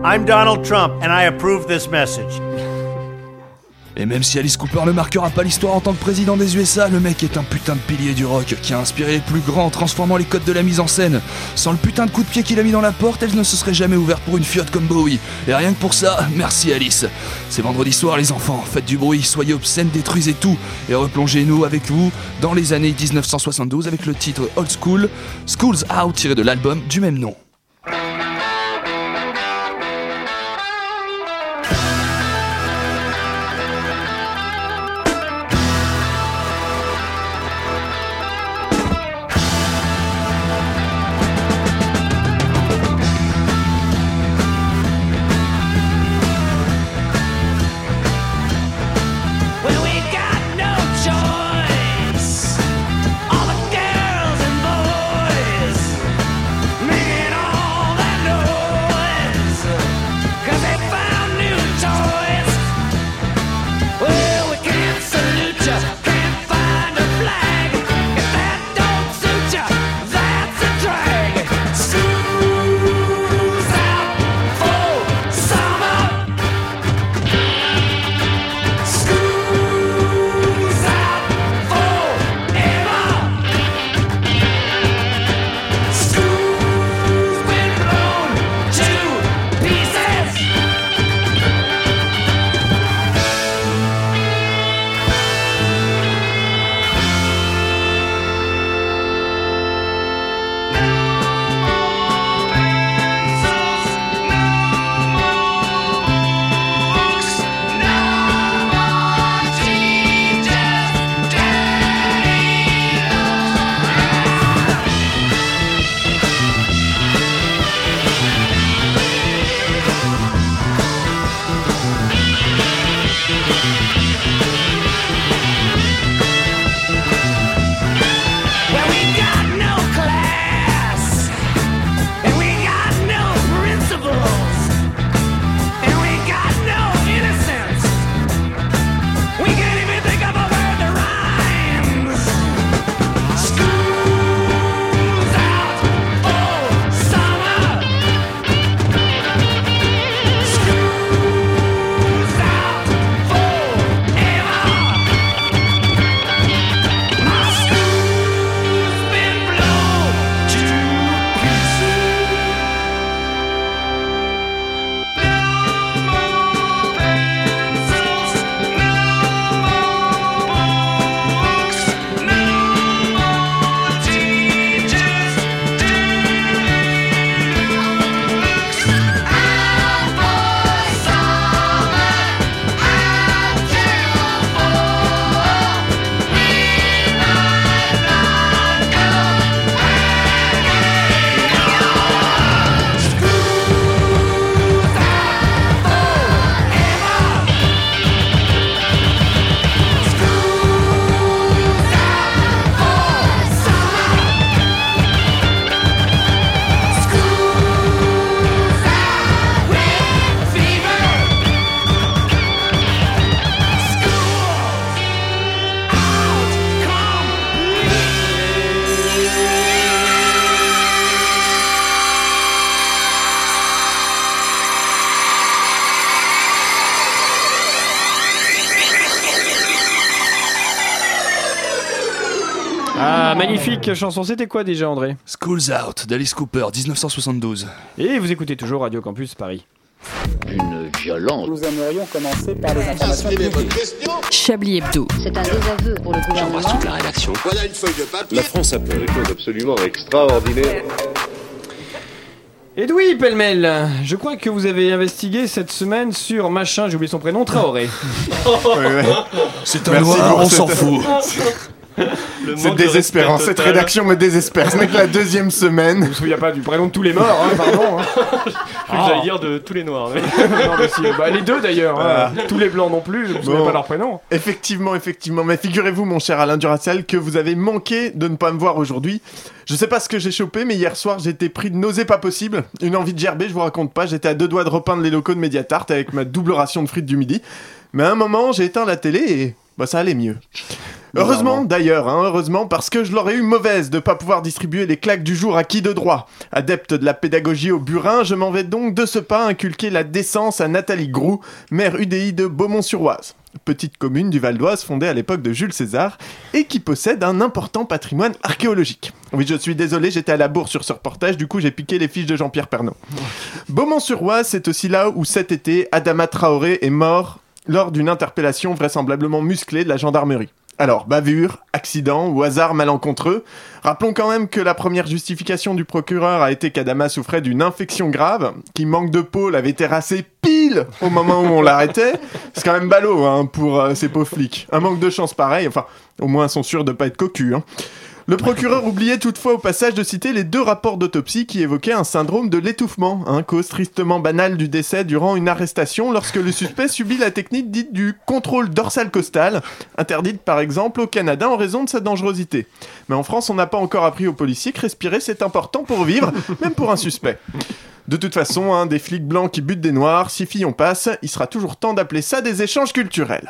I'm Donald Trump, and I approve this message. Et même si Alice Cooper ne marquera pas l'histoire en tant que président des USA, le mec est un putain de pilier du rock qui a inspiré les plus grands en transformant les codes de la mise en scène. Sans le putain de coup de pied qu'il a mis dans la porte, elle ne se serait jamais ouverte pour une fiotte comme Bowie. Et rien que pour ça, merci Alice. C'est vendredi soir les enfants, faites du bruit, soyez obscènes, détruisez tout et replongez-nous avec vous dans les années 1972 avec le titre Old School, School's Out tiré de l'album du même nom. Magnifique chanson. C'était quoi déjà, André School's Out d'Alice Cooper, 1972. Et vous écoutez toujours Radio Campus Paris. Une violence. Nous aimerions commencer par les informations publiques. Chablis Hebdo. C'est un désaveu pour le gouvernement. la rédaction. Voilà une feuille de papier. La France a fait des choses absolument extraordinaires. Edoui Pellemel, je crois que vous avez investigué cette semaine sur machin, j'ai oublié son prénom, Traoré. C'est un noir, on s'en fout. C'est désespérant, cette rédaction me désespère. Ce n'est que la deuxième semaine. Je me souviens pas du prénom de tous les morts, hein, pardon. hein. Je Ah. j'allais dire de tous les noirs. mais- Non, mais si, bah, les deux d'ailleurs, hein. tous les blancs non plus, je me souviens Bon. pas leur prénom. Effectivement, effectivement. Mais figurez-vous, mon cher Alain Duracell, que vous avez manqué de ne pas me voir aujourd'hui. Je sais pas ce que j'ai chopé, mais hier soir, j'étais pris de nausées pas possible. Une envie de gerber, je vous raconte pas. J'étais à deux doigts de repeindre les locaux de Mediatart avec ma double ration de frites du midi. Mais à un moment, j'ai éteint la télé et bah, ça allait mieux. Heureusement d'ailleurs, hein, heureusement parce que je l'aurais eu mauvaise de pas pouvoir distribuer les claques du jour à qui de droit. Adepte de la pédagogie au burin, je m'en vais donc de ce pas inculquer la décence à Nathalie Groux, maire UDI de Beaumont-sur-Oise. Petite commune du Val d'Oise fondée à l'époque de Jules César et qui possède un important patrimoine archéologique. Oui, je suis désolé, j'étais à la bourre sur ce reportage, du coup j'ai piqué les fiches de Jean-Pierre Pernaut. Beaumont-sur-Oise, c'est aussi là où cet été, Adama Traoré est mort lors d'une interpellation vraisemblablement musclée de la gendarmerie. Alors, bavure, accident ou hasard malencontreux. Rappelons quand même que la première justification du procureur a été qu'Adama souffrait d'une infection grave, qui manque de peau l'avait terrassé pile au moment où on l'arrêtait. C'est quand même ballot hein, pour euh, ces pauvres flics. Un manque de chance pareil, enfin, au moins sont sûrs de pas être cocus. Hein. Le procureur oubliait toutefois au passage de citer les deux rapports d'autopsie qui évoquaient un syndrome de l'étouffement, cause tristement banale du décès durant une arrestation lorsque le suspect subit la technique dite du contrôle dorsal costal, interdite par exemple au Canada en raison de sa dangerosité. Mais en France, on n'a pas encore appris aux policiers que respirer c'est important pour vivre, même pour un suspect. De toute façon, hein, des flics blancs qui butent des noirs, si filles on passe, il sera toujours temps d'appeler ça des échanges culturels.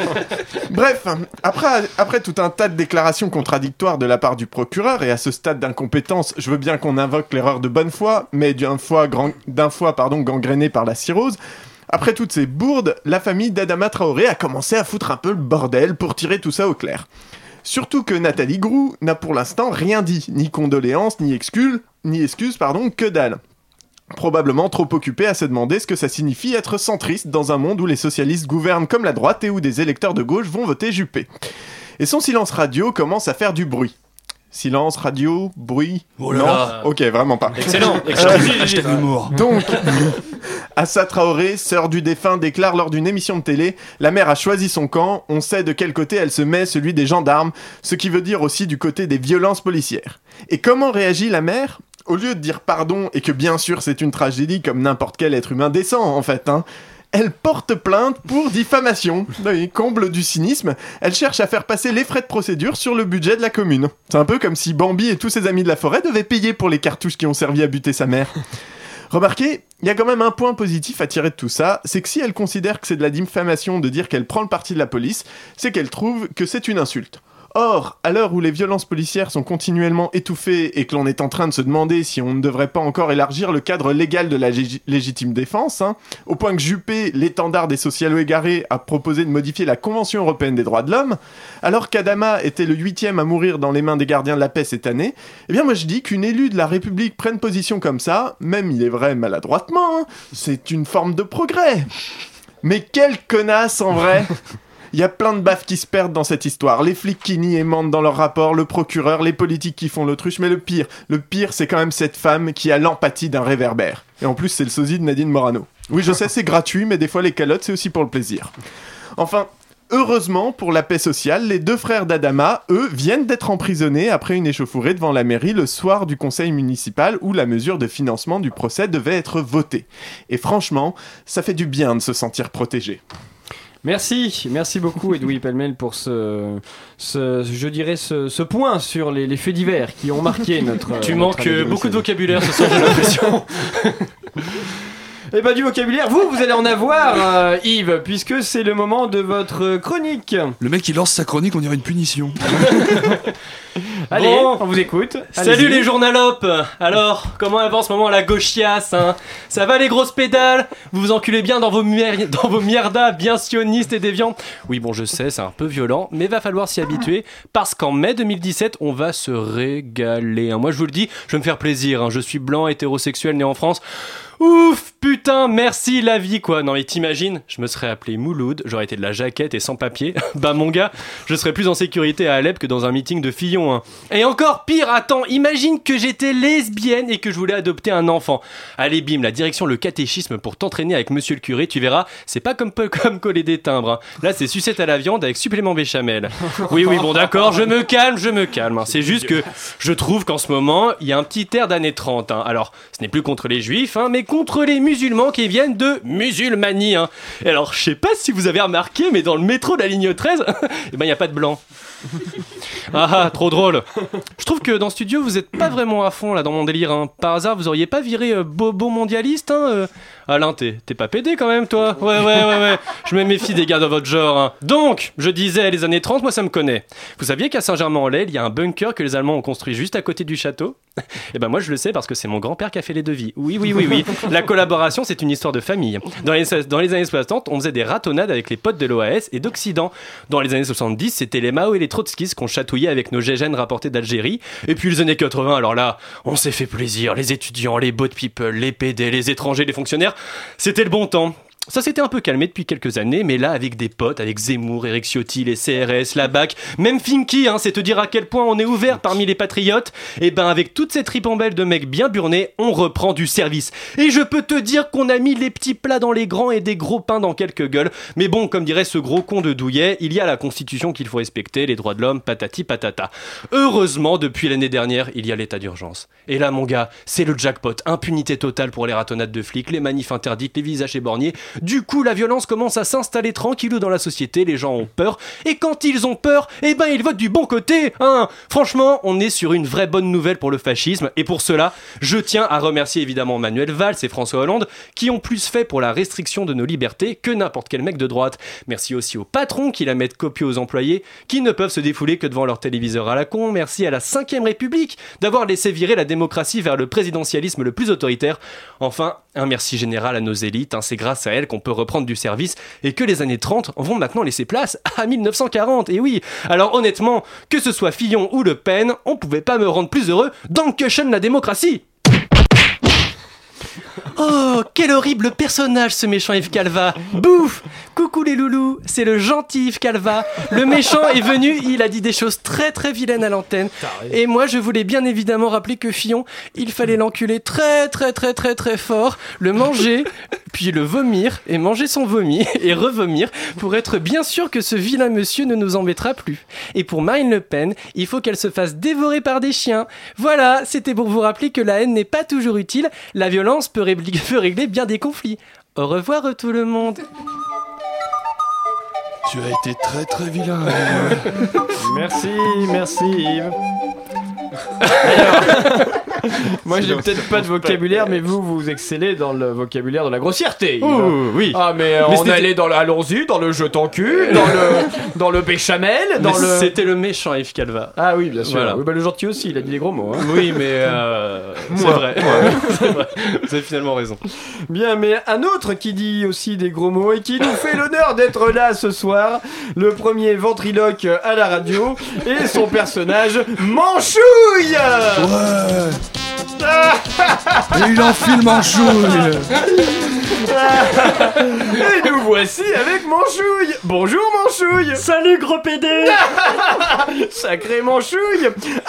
Bref, après, après tout un tas de déclarations contradictoires de la part du procureur, et à ce stade d'incompétence, je veux bien qu'on invoque l'erreur de bonne foi, mais d'un foie, grand- d'un foie pardon, gangréné par la cirrhose, après toutes ces bourdes, la famille d'Adama Traoré a commencé à foutre un peu le bordel pour tirer tout ça au clair. Surtout que Nathalie Groux n'a pour l'instant rien dit, ni condoléances, ni excuses, ni excuses, pardon, que dalle probablement trop occupé à se demander ce que ça signifie être centriste dans un monde où les socialistes gouvernent comme la droite et où des électeurs de gauche vont voter Juppé. Et son silence radio commence à faire du bruit. Silence radio, bruit? Oh là non? là. Ok, vraiment pas. Excellent, excellent. Humour. donc, Assa Traoré, sœur du défunt, déclare lors d'une émission de télé La mère a choisi son camp, on sait de quel côté elle se met, celui des gendarmes, ce qui veut dire aussi du côté des violences policières. Et comment réagit la mère? Au lieu de dire pardon et que bien sûr c'est une tragédie comme n'importe quel être humain décent en fait, hein, elle porte plainte pour diffamation. Oui, comble du cynisme, elle cherche à faire passer les frais de procédure sur le budget de la commune. C'est un peu comme si Bambi et tous ses amis de la forêt devaient payer pour les cartouches qui ont servi à buter sa mère. Remarquez, il y a quand même un point positif à tirer de tout ça, c'est que si elle considère que c'est de la diffamation de dire qu'elle prend le parti de la police, c'est qu'elle trouve que c'est une insulte. Or, à l'heure où les violences policières sont continuellement étouffées et que l'on est en train de se demander si on ne devrait pas encore élargir le cadre légal de la lég- légitime défense, hein, au point que Juppé, l'étendard des socialos égarés, a proposé de modifier la Convention européenne des droits de l'homme, alors qu'Adama était le huitième à mourir dans les mains des gardiens de la paix cette année, eh bien moi je dis qu'une élue de la République prenne position comme ça, même il est vrai maladroitement, hein, c'est une forme de progrès. Mais quelle connasse en vrai Il y a plein de baffes qui se perdent dans cette histoire. Les flics qui nient et mentent dans leurs rapports, le procureur, les politiques qui font l'autruche, mais le pire, le pire c'est quand même cette femme qui a l'empathie d'un réverbère. Et en plus c'est le sosie de Nadine Morano. Oui je sais c'est gratuit, mais des fois les calottes c'est aussi pour le plaisir. Enfin, heureusement pour la paix sociale, les deux frères d'Adama, eux, viennent d'être emprisonnés après une échauffourée devant la mairie le soir du conseil municipal où la mesure de financement du procès devait être votée. Et franchement, ça fait du bien de se sentir protégé. Merci, merci beaucoup Edoui Pellemel pour ce, ce- je dirais ce, ce point sur les, les faits divers qui ont marqué notre. Tu notre manques euh, beaucoup 2016. de vocabulaire ce soir, j'ai l'impression. Et bah du vocabulaire, vous, vous allez en avoir, euh, Yves, puisque c'est le moment de votre chronique. Le mec qui lance sa chronique, on dirait une punition. Allez, Bon. on vous écoute. Salut Allez-y. les journalopes Alors, comment avance en ce moment la gauchiasse hein? Ça va les grosses pédales? Vous vous enculez bien dans vos, mier- dans vos mierdas bien sionistes et déviants? Oui bon je sais, c'est un peu violent, mais va falloir s'y habituer, parce qu'en mai 2017, on va se régaler. hein. Moi je vous le dis, je vais me faire plaisir, hein. je suis blanc, hétérosexuel, né en France. Ouf, putain, merci la vie quoi. Non mais t'imagines, je me serais appelé Mouloud, j'aurais été de la jaquette et sans papier. bah mon gars, je serais plus en sécurité à Alep que dans un meeting de Fillon. hein. Et encore pire, attends, imagine que j'étais lesbienne et que je voulais adopter un enfant. Allez bim, la direction le catéchisme pour t'entraîner avec monsieur le curé, tu verras, c'est pas comme, comme coller des timbres. hein. Là c'est sucette à la viande avec supplément béchamel. Oui oui bon d'accord, je me calme, je me calme. hein. C'est juste que je trouve qu'en ce moment, il y a un petit air d'année 30. hein. Alors, ce n'est plus contre les juifs, hein, mais contre les musulmans qui viennent de musulmanie. hein. Et alors, je sais pas si vous avez remarqué, mais dans le métro de la ligne 13, eh ben, il n'y a pas de blanc. Ah ah, trop drôle. Je trouve que dans studio, vous êtes pas vraiment à fond là dans mon délire. hein. Par hasard, vous auriez pas viré euh, Bobo mondialiste hein, euh? Alain, t'es t'es pas pédé quand même, toi Ouais, ouais, ouais, ouais. Je me méfie des gars de votre genre. hein. Donc, je disais, les années 30, moi ça me connaît. Vous saviez qu'à Saint-Germain-en-Laye, il y a un bunker que les Allemands ont construit juste à côté du château? Eh ben moi je le sais parce que c'est mon grand-père qui a fait les devis. Oui, oui, oui, oui. La collaboration, c'est une histoire de famille. Dans les, dans les années 60, on faisait des ratonnades avec les potes de l'OAS et d'Occident. Dans les années 70, c'était les Mao et les Trotskis qu'on chatouillait avec nos gégènes rapportés d'Algérie. Et puis les années 80, alors là, on s'est fait plaisir. Les étudiants, les boat people, les PD, les étrangers, les fonctionnaires. C'était le bon temps. Ça s'était un peu calmé depuis quelques années, mais là, avec des potes, avec Zemmour, Eric Ciotti, les CRS, la BAC, même Finky, hein, c'est te dire à quel point on est ouvert parmi les patriotes. Et ben, avec toute cette ribambelle de mecs bien burnés, on reprend du service. Et je peux te dire qu'on a mis les petits plats dans les grands et des gros pains dans quelques gueules. Mais bon, comme dirait ce gros con de Douillet, il y a la Constitution qu'il faut respecter, les droits de l'homme, patati patata. Heureusement, depuis l'année dernière, il y a l'état d'urgence. Et là, mon gars, c'est le jackpot. Impunité totale pour les ratonnades de flics, les manifs interdites, les visages éborgnés. Du coup, la violence commence à s'installer tranquillou dans la société, les gens ont peur. Et quand ils ont peur, eh ben, ils votent du bon côté, hein. Franchement, on est sur une vraie bonne nouvelle pour le fascisme. Et pour cela, je tiens à remercier évidemment Manuel Valls et François Hollande, qui ont plus fait pour la restriction de nos libertés que n'importe quel mec de droite. Merci aussi aux patrons qui la mettent copieux aux employés, qui ne peuvent se défouler que devant leur téléviseur à la con. Merci à la 5ème République d'avoir laissé virer la démocratie vers le présidentialisme le plus autoritaire. Enfin, un merci général à nos élites, hein, c'est grâce à elles qu'on peut reprendre du service et que les années 30 vont maintenant laisser place à 1940. Et oui, alors honnêtement, que ce soit Fillon ou Le Pen, on pouvait pas me rendre plus heureux dans Cushion la démocratie. Oh, quel horrible personnage ce méchant Yves Calva Bouf Coucou les loulous, c'est le gentil Yves Calva. Le méchant est venu, il a dit des choses très très vilaines à l'antenne. Et moi je voulais bien évidemment rappeler que Fillon, il fallait l'enculer très très très très très fort, le manger, puis le vomir, et manger son vomi, et revomir, pour être bien sûr que ce vilain monsieur ne nous embêtera plus. Et pour Marine Le Pen, il faut qu'elle se fasse dévorer par des chiens. Voilà, c'était pour vous rappeler que la haine n'est pas toujours utile, la violence peut, régler- peut régler bien des conflits. Au revoir tout le monde. Tu as été très très vilain. Merci, merci Yves. Moi j'ai peut-être pas de vocabulaire, mais vous vous excellez dans le vocabulaire de la grossièreté. Ouh, oui. Ah mais, euh, Mais on allait dans le allons-y, dans le jeton cul, dans le dans le béchamel, dans Mais le. C'était le méchant Yves Calva. Ah oui bien sûr. Voilà. Oui, bah, le gentil aussi, il a dit des gros mots. hein. Oui, mais euh, c'est vrai. c'est vrai. Vous avez finalement raison. Bien, mais un autre qui dit aussi des gros mots et qui nous fait l'honneur d'être là ce soir, le premier ventriloque à la radio et son personnage Manchouille Ouais. Et il enfile Manchouille. Et nous voici avec Manchouille. Bonjour Manchouille. Salut gros PD Sacré Manchouille.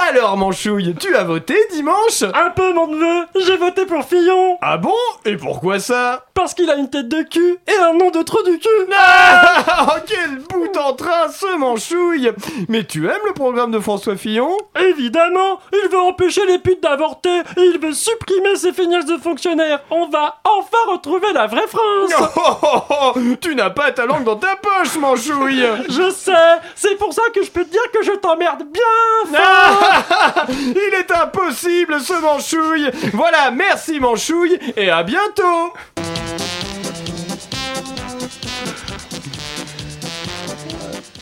Alors Manchouille, tu as voté dimanche? Un peu mon neveu, j'ai voté pour Fillon. Ah bon? Et pourquoi ça? Parce qu'il a une tête de cul et un nom de trou du cul. Ah! Oh, quel bout en train ce Manchouille. Mais tu aimes le programme de François Fillon? Évidemment, il veut empêcher les putes d'avorter Il veut supprimer ces feignasses de fonctionnaires. On va enfin retrouver la vraie France. Oh, oh, oh, tu n'as pas ta langue dans ta poche, manchouille. Je sais, c'est pour ça que je peux te dire que je t'emmerde bien Ah, Il est impossible ce manchouille. Voilà, merci manchouille et à bientôt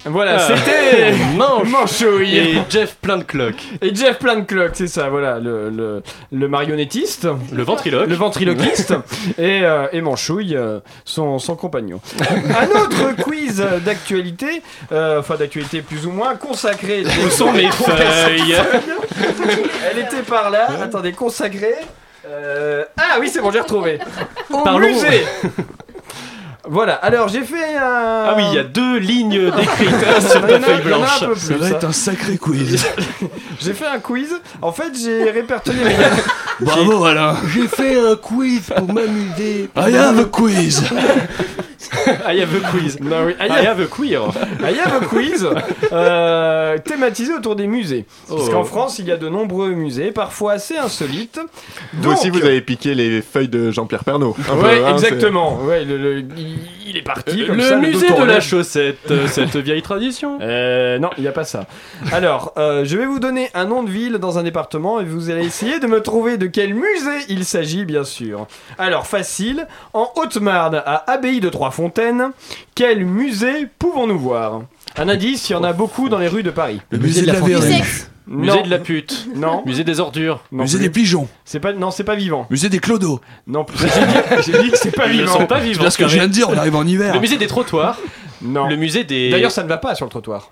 Voilà, Ah. c'était Manche. Manchouille Et Jeff plein de cloques. Et Jeff plein de cloques, c'est ça, voilà, le, le, le marionnettiste, Le ventriloque. le ventriloquiste et, euh, et Manchouille, euh, son, son compagnon. Un autre quiz d'actualité, euh, enfin d'actualité plus ou moins, consacré. Où sont mes feuilles Elle était par là, attendez, consacré. euh, Ah oui, c'est bon, j'ai retrouvé. Au Parlons. musée Voilà, alors j'ai fait un. Ah oui, il y a deux lignes décrites sur en ta a- feuille un blanche. peu Ça plus, va être un sacré quiz. J'ai fait un quiz. En fait, j'ai répertorié les Bravo Alain. J'ai fait un quiz pour m'amuser. I have a quiz. I have a quiz. Non, oui, I I have a queer. I have a quiz euh, thématisé autour des musées. Parce Oh. qu'en France, il y a de nombreux musées, parfois assez insolites. Vous aussi, vous avez piqué les feuilles de Jean-Pierre peu, Ouais, hein, exactement. Ouais, le- le- il, est parti. comme Le ça, musée de la chaussette, euh, cette vieille tradition. Euh, non, il n'y a pas ça. Alors, euh, je vais vous donner un nom de ville dans un département et vous allez essayer de me trouver de quel musée il s'agit, bien sûr. Alors, facile. En Haute-Marne, à Abbaye de Trois-Fontaines, quel musée pouvons-nous voir? Un indice, il y en a beaucoup dans les rues de Paris. Le musée de la sexe. Musée de la pute. Non. Musée des ordures. Non Musée plus. des pigeons. C'est pas, non, c'est pas vivant. Musée des clodos. Non plus. J'ai dit, j'ai dit que c'est pas Ils vivant. sont pas C'est vivants. bien ce que je viens de dire, on arrive en hiver. Le musée des trottoirs. Non. Le musée des. D'ailleurs, ça ne va pas sur le trottoir.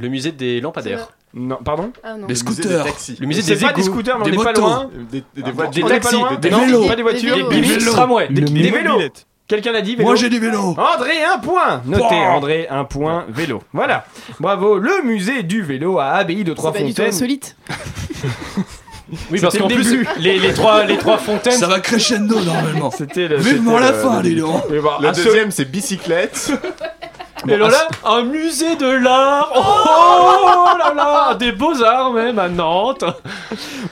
Le musée des lampadaires. Non, pardon Ah non. Les scooters. Le musée C'est des pas des scooters, mais Des on n'est pas motos. loin. Des, des, Des voitures. Pas taxis, des vélos. Pas des voitures. Des vélos. Des Des vélos. tramways. Des, des vélos. Quelqu'un l'a dit vélo Moi j'ai des vélos. André, un point Notez. André, un point, vélo. Voilà. Bravo, le musée du vélo à Abbaye de C'est Trois-Fontaines. insolite. Oui, parce qu'en le plus, les, les trois, les trois fontaines. Ça va crescendo normalement. C'était le. Vivement la le- fin. Mais bon, Le deuxième, c'est bicyclette. Et là, là, un musée de l'art. Oh, là là, des beaux-arts même à Nantes.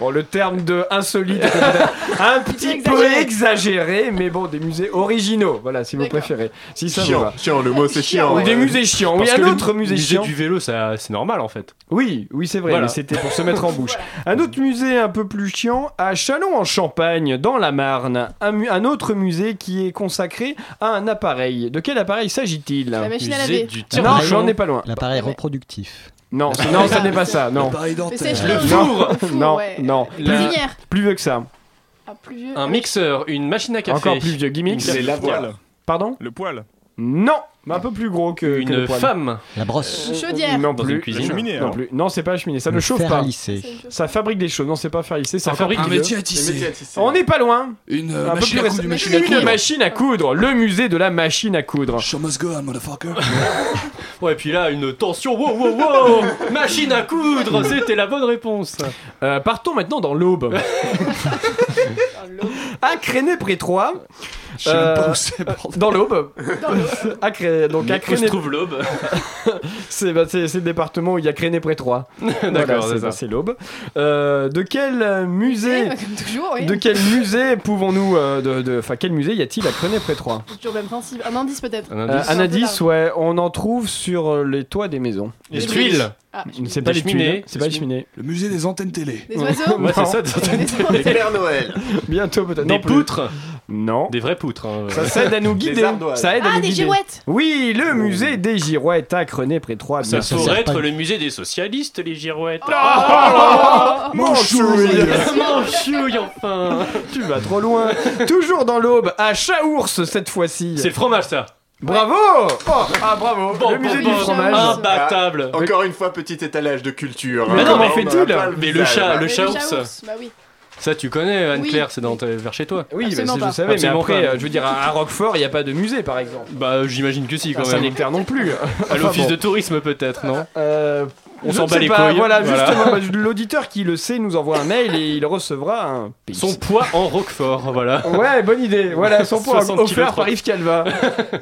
Bon, le terme de insolite, est peut-être un petit peu Exagéré. exagéré, mais bon, des musées originaux. Voilà, si vous préférez. Si ça vous Chiant, va. chiant, le mot c'est chiant. Ou des musées chiants. Oui, un autre musée musée chiant. du vélo, ça, c'est normal en fait. Oui, oui, c'est vrai, Voilà. mais c'était pour se mettre en bouche. Un autre musée un peu plus chiant, à Châlons-en-Champagne, dans la Marne. Un, autre musée qui est consacré à un appareil. De quel appareil s'agit-il? La machine à laver. du Non, j'en ai pas loin. L'appareil reproductif. Non, non, ça n'est pas ça. Non, Le four. Non, non. Plus vieux que ça. Ah, plus vieux. Un mixeur, une machine à café. Encore plus vieux. Gimmick. C'est la voile. Pardon Le poil. Non, mais un peu plus gros que, que Une le poêle. femme. La brosse. Une chaudière. Non Dans plus. une cuisine. La cheminée, Non alors. plus. Non, c'est pas la cheminée. Ça ne chauffe fer pas. lisser. Ça fabrique des choses. Non, c'est pas faire lisser. Ça Ça fabrique Un du métier à Les métiers à tisser. tisser. On n'est pas loin. Une euh, Un peu machine plus à récent. coudre, une machine à Une coudre. machine à coudre. Le musée de la machine à coudre. Show must go on, motherfucker. Ouais, et puis là, une tension. Wow, wow, wow. Machine à coudre, c'était la bonne réponse. Euh, partons maintenant dans l'Aube. à Créné-près-Troyes. Je sais même pas Euh, où c'est, bordel. Dans l'Aube. À Cré- Donc à où se Créné. trouve l'aube C'est bah, c'est- c'est le département où il y a Créné-près-Troyes. D'accord, c'est c'est ça. c'est l'Aube. Euh, de quel euh, musée toujours, oui. de quel musée pouvons-nous euh, de, de- enfin quel musée y a-t-il à Créné-près-Troyes C'est toujours le même principe. Un indice peut-être. Un Euh, indice. Un indice, ouais, on en trouve sur euh, les toits des maisons. Les Des tuiles. Ah, C'est pas les cheminées. tuiles, c'est pas les cheminées. Le musée des antennes télé. Des oiseaux Ouais, c'est ça, des, Des Père Noël. Bientôt peut-être. des poutres. Non. Des vraies poutres. hein. Ça, ça aide à nous guider. Ça aide à Ah, nous des guider. girouettes Oui, le musée des girouettes à Créné-près-Troyes. Ça bien sûr. pourrait être pas. le musée des socialistes, les girouettes. Ah, Oh, Mon chouille. Mon chouille, enfin Tu vas trop loin. Toujours dans l'aube, à Chaours cette fois-ci. C'est le fromage, ça Bravo Oh, Ah bravo Bon, Le musée bon, du bon, fromage. Imbattable Encore une fois, petit étalage de culture. Mais hein. comment On fait-il Mais le chat, le Mais chaours. chaours, Bah oui. Ça, tu connais, Anne-Claire, c'est dans vers chez toi. Oui, bah, Absolument ça, je pas. savais, mais après, pas. euh, je veux dire, à Roquefort, il n'y a pas de musée, par exemple. Bah, j'imagine que si, quand À même. Saint-Nectaire non plus. À l'office Enfin, de tourisme, peut-être, non Euh, On je s'en bat les pas, couilles. Voilà, Voilà. justement, bah, l'auditeur qui le sait nous envoie un mail et il recevra un pays. Son poids en Roquefort, voilà. Ouais, bonne idée. Voilà, son poids 60 offert par Yves Calva.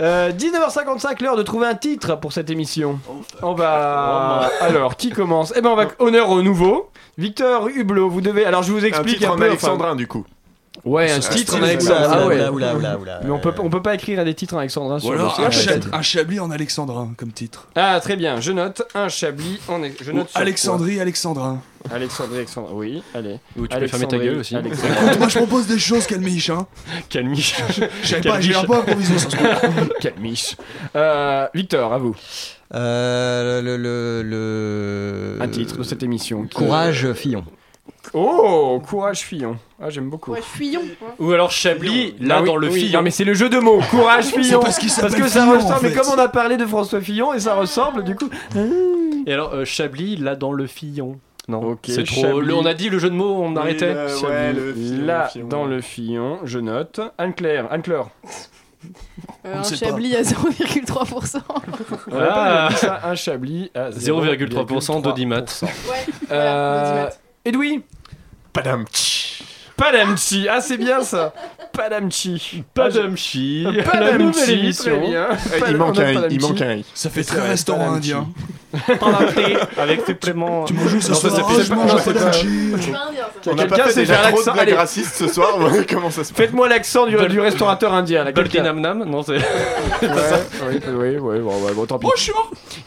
Euh, 19h55, l'heure de trouver un titre pour cette émission. On va. Alors, qui commence? Eh ben, on va honneur au nouveau. Victor Hublot, vous devez. Alors je vous Un explique titre un en peu, enfin- alexandrin du coup. Ouais, un Un titre en alexandrin. oula, Ah ouais. oula, oula, oula, oula. Mais on peut, on peut pas écrire des titres en alexandrin Ou sur alors le un, site. chab- un Chablis en alexandrin comme titre. Ah très bien, je note un Chablis en je note sur Alexandrie, alexandrin. Alexandrie, Alexandrin, oui, allez. Ou tu peux fermer ta gueule aussi. Écoute, moi je propose des choses, calmiche, hein. Calmiche. Je savais pas, j'ai un peu improvisé ça. ce coup. Calmiche. Euh, Victor, à vous. Euh, le, le, le- Un titre de cette émission. qui- Courage Fillon. Oh, Courage Fillon. Ah, j'aime beaucoup. Ouais, fuyons. Ou alors Chablis, là Ah oui, dans le oui, Fillon. Non mais c'est le jeu de mots. Courage Fillon. parce que ça Fillon, ressemble. en Mais comme on a parlé de François Fillon et ça ressemble, du coup. Et alors euh, Chablis, là dans le Fillon. Non, Ok, c'est trop. Le- on a dit le jeu de mots, on arrêtait. le- Chablis. ouais, le Fillon, Là, le Fillon. dans le Fillon, je note. Anne-Claire, Anne-Claire. Euh, un Chablis à 0,3%. On a pas Ah. dit ça, un Chablis à 0,3% d'audimat. Ouais, Euh, voilà, l'audimat. Edoui. Padam. Padamchi. Ah, c'est bien ça. Padamchi. Padamchi. La Padamchi. nouvelle émission. Très bien. Il manque un i, il manque un i. Ça fait très restaurant Padamchi. indien. Padamchi, Avec supplément. Tu manges où ce Non, ça, soir je mange Padamchi. On n'a Quelqu'un pas fait déjà trop de l'accent blagues Allez. racistes ce soir. Comment ça se passe Faites-moi l'accent du, restaurateur indien. quelqu'un. Nam Nam Non, c'est. Ouais, oui, oui, oui, bon, ouais, bon, tant pis.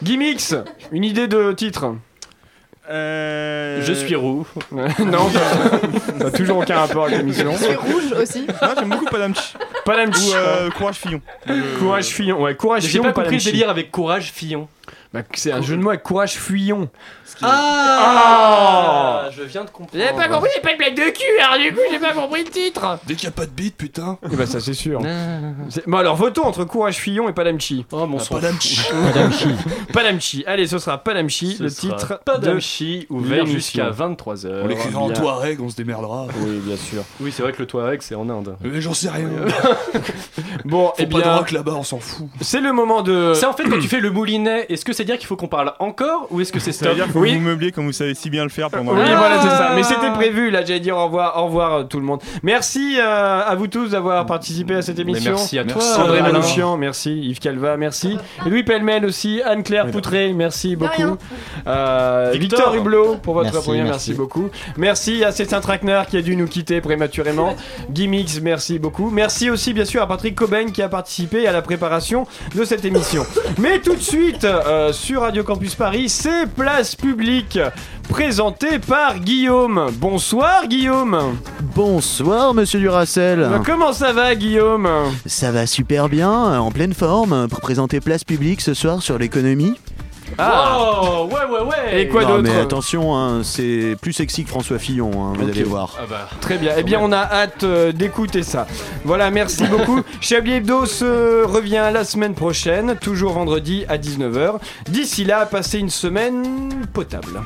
Gimmicks, une idée de titre Euh... Je suis roux. Non, ça n'a toujours aucun rapport avec l'émission. Je suis rouge aussi. Ah, j'aime beaucoup Padamchi. Padamchi. Ou euh, Courage Fillon. Courage Fillon, ouais, Courage J'ai Fillon. pas compris le délire avec courage Fillon. Bah, c'est un jeu de mots avec Courage Fuyon. Ah Je viens de comprendre. J'ai pas compris, c'est pas une blague de cul, alors du coup j'ai pas compris le titre. Dès qu'il n'y a pas de bite, putain. Et bah ça c'est sûr. C'est- Bon alors votons entre Courage Fillon et Padamchi. Oh mon Ah, sang. Padamchi. Padamchi, allez ce sera Padamchi, Ce le sera titre Padamchi ouvert l'émission. jusqu'à 23h. On l'écrira en. Touareg, on se démerdera. Oui bien sûr. Oui, c'est vrai que le Touareg c'est en Inde. Mais j'en sais rien. Bon, Faut et pas de bien rock là-bas, on s'en fout. c'est le moment de... C'est en fait quand tu fais le moulinet, est-ce que c'est dire qu'il faut qu'on parle encore ou est-ce que c'est stop dire que Oui. vous meublez comme vous savez si bien le faire pendant Oui, voilà, c'est ça. Mais c'était prévu, là, j'allais dire au revoir, au revoir euh, tout le monde. Merci euh, à vous tous d'avoir participé à cette Mais émission. merci à toi. Merci, André. Manouchian, merci. Yves Calva, merci. Et Louis Pellemel aussi. Anne-Claire Poutré, merci beaucoup. Euh, Victor. Victor. Hublot pour votre Merci, première, merci. merci. beaucoup. Merci à César Traquenard qui a dû nous quitter prématurément. Gimmicks, merci beaucoup. Merci aussi, bien sûr, à Patrick Coben qui a participé à la préparation de cette émission. Mais tout de suite, euh, sur Radio Campus Paris, c'est Place Publique, présenté par Guillaume. Bonsoir, Guillaume. Bonsoir Monsieur Duracel. Euh, Comment ça va, Guillaume? Ça va super bien, en pleine forme, pour présenter Place Publique ce soir sur l'économie. Oh, ouais, ouais, ouais. Et quoi d'autre mais attention, hein, c'est plus sexy que François Fillon, hein, vous allez voir. Ah bah. Très bien. Eh bien, on a hâte euh, d'écouter ça. Voilà, merci beaucoup. Chablis Hebdo se revient la semaine prochaine, toujours vendredi à 19h. D'ici là, passez une semaine potable.